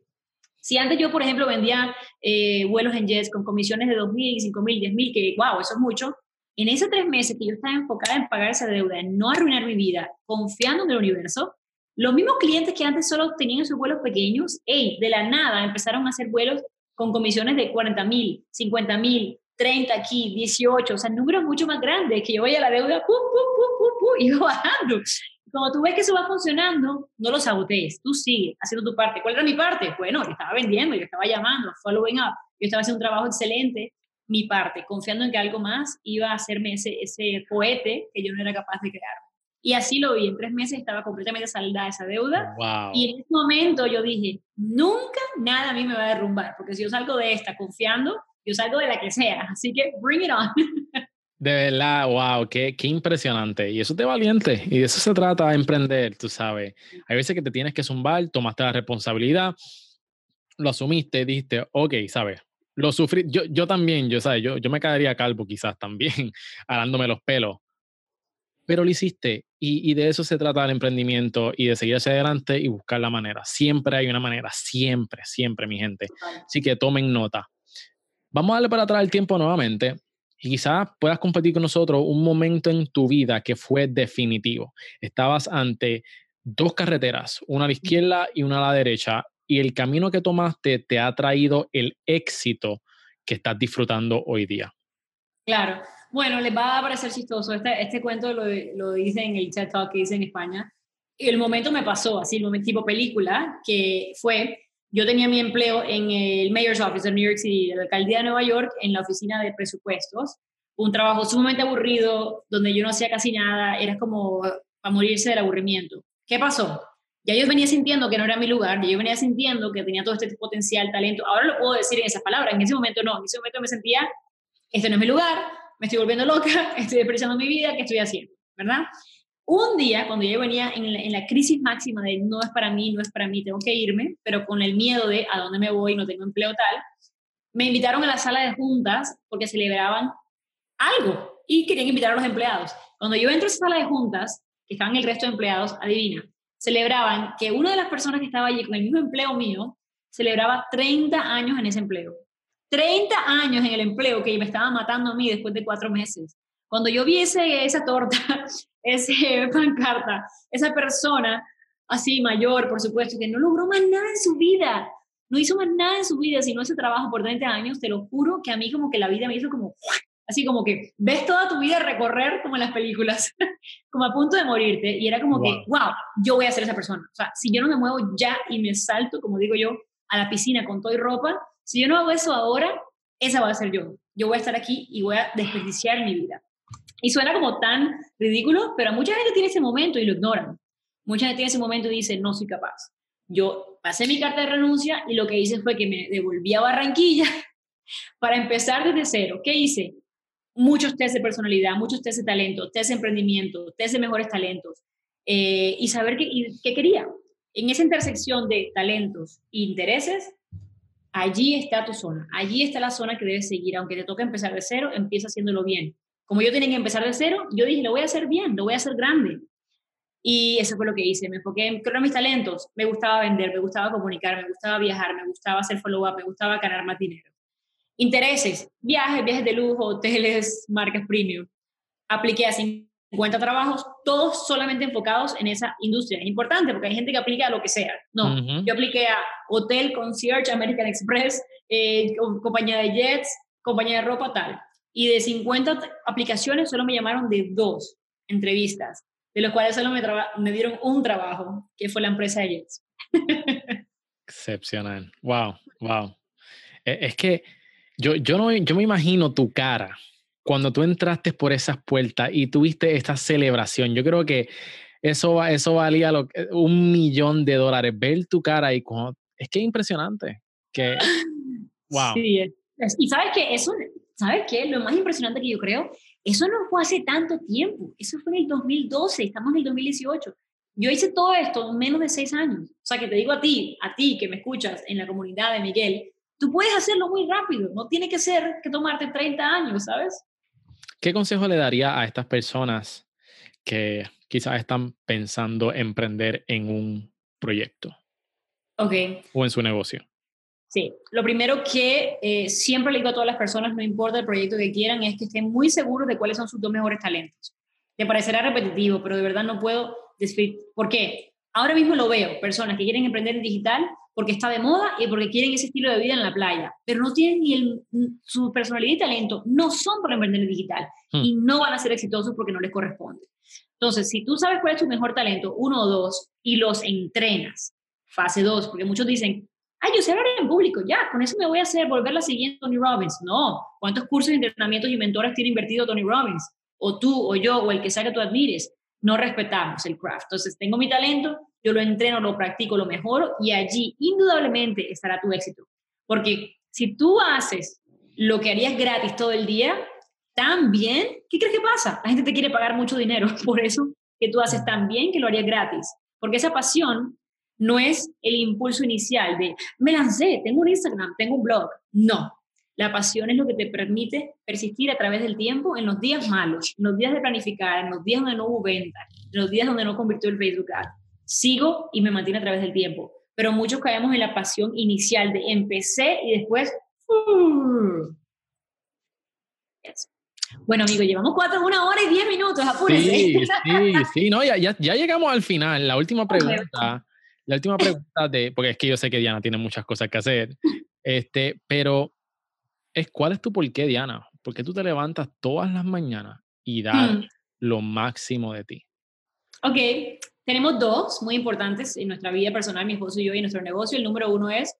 si antes yo, por ejemplo, vendía eh, vuelos en jets con comisiones de 2.000, 5.000, 10.000, que wow, eso es mucho, en esos tres meses que yo estaba enfocada en pagar esa deuda, en no arruinar mi vida, confiando en el universo, los mismos clientes que antes solo tenían esos vuelos pequeños, hey, de la nada empezaron a hacer vuelos con comisiones de 40.000, 50.000, 30 aquí, 18, o sea, números mucho más grandes, que yo voy a la deuda, pum, pum, pum, pum, pum, y <laughs> bajando. Como tú ves que eso va funcionando, no lo sabotees, tú sigue haciendo tu parte. ¿Cuál era mi parte? Bueno, yo estaba vendiendo, yo estaba llamando, following up, yo estaba haciendo un trabajo excelente, mi parte, confiando en que algo más iba a hacerme ese, ese cohete que yo no era capaz de crear. Y así lo vi, en tres meses estaba completamente saldada esa deuda. Y en ese momento yo dije, nunca nada a mí me va a derrumbar, porque si yo salgo de esta confiando, yo salgo de la que sea, así que bring it on. <laughs> De verdad, wow, qué, qué impresionante. Y eso te valiente. Y de eso se trata, emprender, tú sabes. Hay veces que te tienes que zumbar, tomaste la responsabilidad, lo asumiste, dijiste, ok, sabes, lo sufrí. Yo, yo también, yo, ¿sabes? Yo, yo me quedaría calvo quizás también, <laughs> alándome los pelos. Pero lo hiciste. Y, y, de eso se trata el emprendimiento y de seguir hacia adelante y buscar la manera. Siempre hay una manera, siempre, siempre, mi gente. Así que tomen nota. Vamos a darle para atrás el tiempo nuevamente y quizás puedas compartir con nosotros un momento en tu vida que fue definitivo. Estabas ante dos carreteras, una a la izquierda y una a la derecha, y el camino que tomaste te ha traído el éxito que estás disfrutando hoy día. Claro. Bueno, les va a parecer chistoso. Este, este cuento lo, lo dice en el chat que hice en España. El momento me pasó, así, el momento tipo película, que fue yo tenía mi empleo en el Mayor's Office de New York City, la alcaldía de Nueva York, en la oficina de presupuestos. Un trabajo sumamente aburrido, donde yo no hacía casi nada, era como a morirse del aburrimiento. ¿Qué pasó? Ya yo venía sintiendo que no era mi lugar, ya yo venía sintiendo que tenía todo este potencial, talento. Ahora lo puedo decir en esas palabras, en ese momento no, en ese momento me sentía, este no es mi lugar, me estoy volviendo loca, <laughs> estoy desperdiciando mi vida, ¿qué estoy haciendo? ¿Verdad? Un día, cuando yo venía en la, crisis máxima de no es para mí, no es para mí, tengo que irme, pero con el miedo de a dónde me voy, no tengo empleo tal, me invitaron a la sala de juntas porque celebraban algo y querían invitar a los empleados. Cuando yo entro a esa sala de juntas, que estaban el resto de empleados, adivina, celebraban que una de las personas que estaba allí con el mismo empleo mío celebraba 30 años en ese empleo. 30 años en el empleo que me estaba matando a mí después de cuatro meses. Cuando yo vi esa torta, <laughs> ese pancarta, esa persona así mayor, por supuesto, que no logró más nada en su vida, no hizo más nada en su vida, sino ese trabajo por 30 años, te lo juro que a mí como que la vida me hizo como, así como que ves toda tu vida recorrer como en las películas, <laughs> como a punto de morirte, y era como que, wow, yo voy a ser esa persona. O sea, si yo no me muevo ya y me salto, como digo yo, a la piscina con todo y ropa, si yo no hago eso ahora, esa va a ser yo. Yo voy a estar aquí y voy a desperdiciar mi vida. Y suena como tan ridículo, pero mucha gente tiene ese momento y lo ignoran. Mucha gente tiene ese momento y dice, no soy capaz. Yo pasé mi carta de renuncia y lo que hice fue que me devolví a Barranquilla <laughs> para empezar desde cero. ¿Qué hice? Muchos test de personalidad, muchos test de talento, test de emprendimiento, test de mejores talentos eh, y saber qué, quería. En esa intersección de talentos e intereses, allí está tu zona, allí está la zona que debes seguir. Aunque te toque empezar de cero, empieza haciéndolo bien como yo tenía que empezar de cero, yo dije, lo voy a hacer bien, lo voy a hacer grande. Y eso fue lo que hice. Me enfoqué en mis talentos. Me gustaba vender, me gustaba comunicar, me gustaba viajar, me gustaba hacer follow-up, me gustaba ganar más dinero. Intereses, viajes, viajes de lujo, hoteles, marcas premium. Apliqué a 50 trabajos, todos solamente enfocados en esa industria. Es importante porque hay gente que aplica a lo que sea. No, yo apliqué a hotel, concierge, American Express, eh, compañía de jets, compañía de ropa, tal. Y de 50 aplicaciones solo me llamaron de dos entrevistas, de los cuales solo me, me dieron un trabajo, que fue la empresa de jets. <laughs> Excepcional. Wow, wow. E, es que yo, yo, no, yo me imagino tu cara cuando tú entraste por esas puertas y tuviste esta celebración. Yo creo que eso, eso valía lo, un millón de dólares. Ver tu cara y es que es impresionante. Que, <laughs> wow. Sí, y sabes que eso, ¿sabes qué? Lo más impresionante que yo creo, eso no fue hace tanto tiempo. Eso fue en el 2012, estamos en el 2018. Yo hice todo esto en menos de seis años. O sea, que te digo a ti, a ti que me escuchas en la comunidad de Miguel, tú puedes hacerlo muy rápido. No tiene que ser que tomarte 30 años, ¿sabes? ¿Qué consejo le daría a estas personas que quizás están pensando emprender en un proyecto? Ok. O en su negocio. Sí, lo primero que eh, siempre le digo a todas las personas, no importa el proyecto que quieran, es que estén muy seguros de cuáles son sus dos mejores talentos. Te parecerá repetitivo, pero de verdad no puedo decir por qué. Ahora mismo lo veo, personas que quieren emprender en digital porque está de moda y porque quieren ese estilo de vida en la playa, pero no tienen ni el, su personalidad y talento, no son para emprender en digital hmm. y no van a ser exitosos porque no les corresponde. Entonces, si tú sabes cuál es tu mejor talento, uno o dos, y los entrenas, fase dos, porque muchos dicen, ay, yo sé hablar en público, ya, con eso me voy a hacer volver la siguiente Tony Robbins. No, ¿cuántos cursos de entrenamientos y mentores tiene invertido Tony Robbins? O tú, o yo, o el que sea que tú admires. No respetamos el craft. Entonces, tengo mi talento, yo lo entreno, lo practico, lo mejoro y allí indudablemente estará tu éxito. Porque si tú haces lo que harías gratis todo el día, tan bien, ¿qué crees que pasa? La gente te quiere pagar mucho dinero <laughs> por eso que tú haces tan bien que lo harías gratis. Porque esa pasión no es el impulso inicial de, me lancé, tengo un Instagram, tengo un blog. No, la pasión es lo que te permite persistir a través del tiempo en los días malos, en los días de planificar, en los días donde no hubo venta, en los días donde no convirtió el Facebook Ad sigo y me mantiene a través del tiempo. Pero muchos caemos en la pasión inicial de empecé y después... Uh, bueno, amigo, llevamos cuatro, una hora y diez minutos, apúrense. Sí, <laughs> sí, sí, no, ya, ya, llegamos al final. La última pregunta, la última pregunta de, porque es que yo sé que Diana tiene muchas cosas que hacer, este, pero es cuál es tu por qué, Diana? ¿Por qué tú te levantas todas las mañanas y das hmm. lo máximo de ti? Ok, tenemos dos muy importantes en nuestra vida personal, mi esposo y yo, y en nuestro negocio. El número uno es,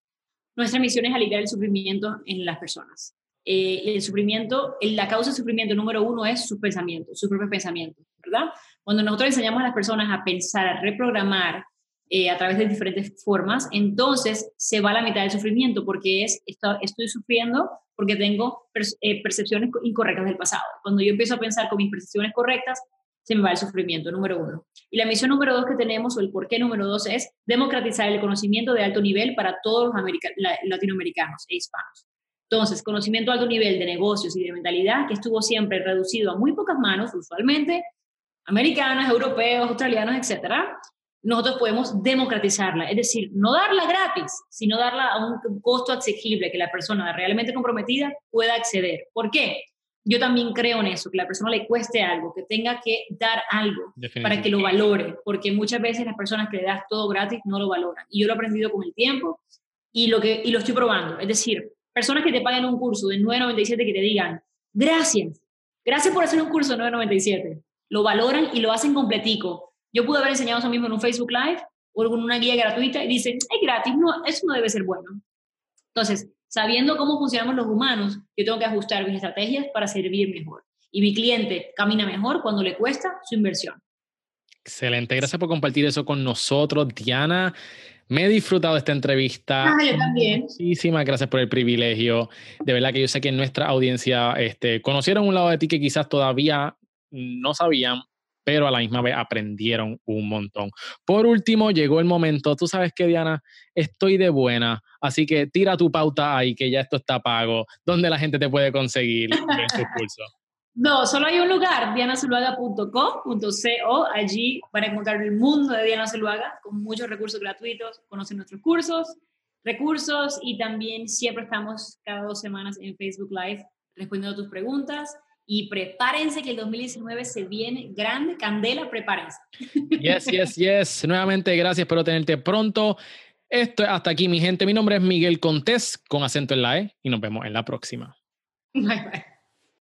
nuestra misión es aliviar el sufrimiento en las personas. Eh, el sufrimiento, la causa del sufrimiento número uno es sus pensamientos, sus propios pensamientos, ¿verdad? Cuando nosotros enseñamos a las personas a pensar, a reprogramar eh, a través de diferentes formas, entonces se va a la mitad del sufrimiento porque es, estoy sufriendo porque tengo eh, percepciones incorrectas del pasado. Cuando yo empiezo a pensar con mis percepciones correctas, se me va el sufrimiento, número uno. Y la misión número dos que tenemos, o el porqué número dos, es democratizar el conocimiento de alto nivel para todos los latinoamericanos e hispanos. Entonces, conocimiento de alto nivel de negocios y de mentalidad que estuvo siempre reducido a muy pocas manos, usualmente americanas, europeos, australianos, etcétera, nosotros podemos democratizarla, es decir, no darla gratis, sino darla a un costo asequible que la persona realmente comprometida pueda acceder. ¿Por qué? Yo también creo en eso, que la persona le cueste algo, que tenga que dar algo para que lo valore, porque muchas veces las personas que le das todo gratis no lo valoran. Y yo lo he aprendido con el tiempo y lo, que, y lo estoy probando. Es decir, personas que te paguen un curso de 9.97 que te digan, gracias, gracias por hacer un curso de 9.97. Lo valoran y lo hacen completico. Yo pude haber enseñado eso mismo en un Facebook Live o con una guía gratuita y dicen, es gratis, no, eso no debe ser bueno. Entonces, sabiendo cómo funcionamos los humanos, yo tengo que ajustar mis estrategias para servir mejor. Y mi cliente camina mejor cuando le cuesta su inversión. Excelente, gracias por compartir eso con nosotros, Diana. Me he disfrutado de esta entrevista. Ah, yo también. Muchísimas gracias por el privilegio. De verdad que yo sé que en nuestra audiencia este, conocieron un lado de ti que quizás todavía no sabían, pero a la misma vez aprendieron un montón. Por último, llegó el momento, tú sabes que Diana, estoy de buena, así que tira tu pauta ahí, que ya esto está pago, donde la gente te puede conseguir en. <laughs> No, solo hay un lugar, dianazuluaga.com.co. Allí van a encontrar el mundo de Diana Zuluaga con muchos recursos gratuitos, conocen nuestros cursos, recursos y también siempre estamos cada dos semanas en Facebook Live respondiendo a tus preguntas y prepárense que el 2019 se viene grande, candela, prepárense. Yes, yes, yes. Nuevamente, gracias, espero tenerte pronto. Esto es hasta aquí, mi gente. Mi nombre es Miguel Contés, con acento en la E, y nos vemos en la próxima. Bye, bye.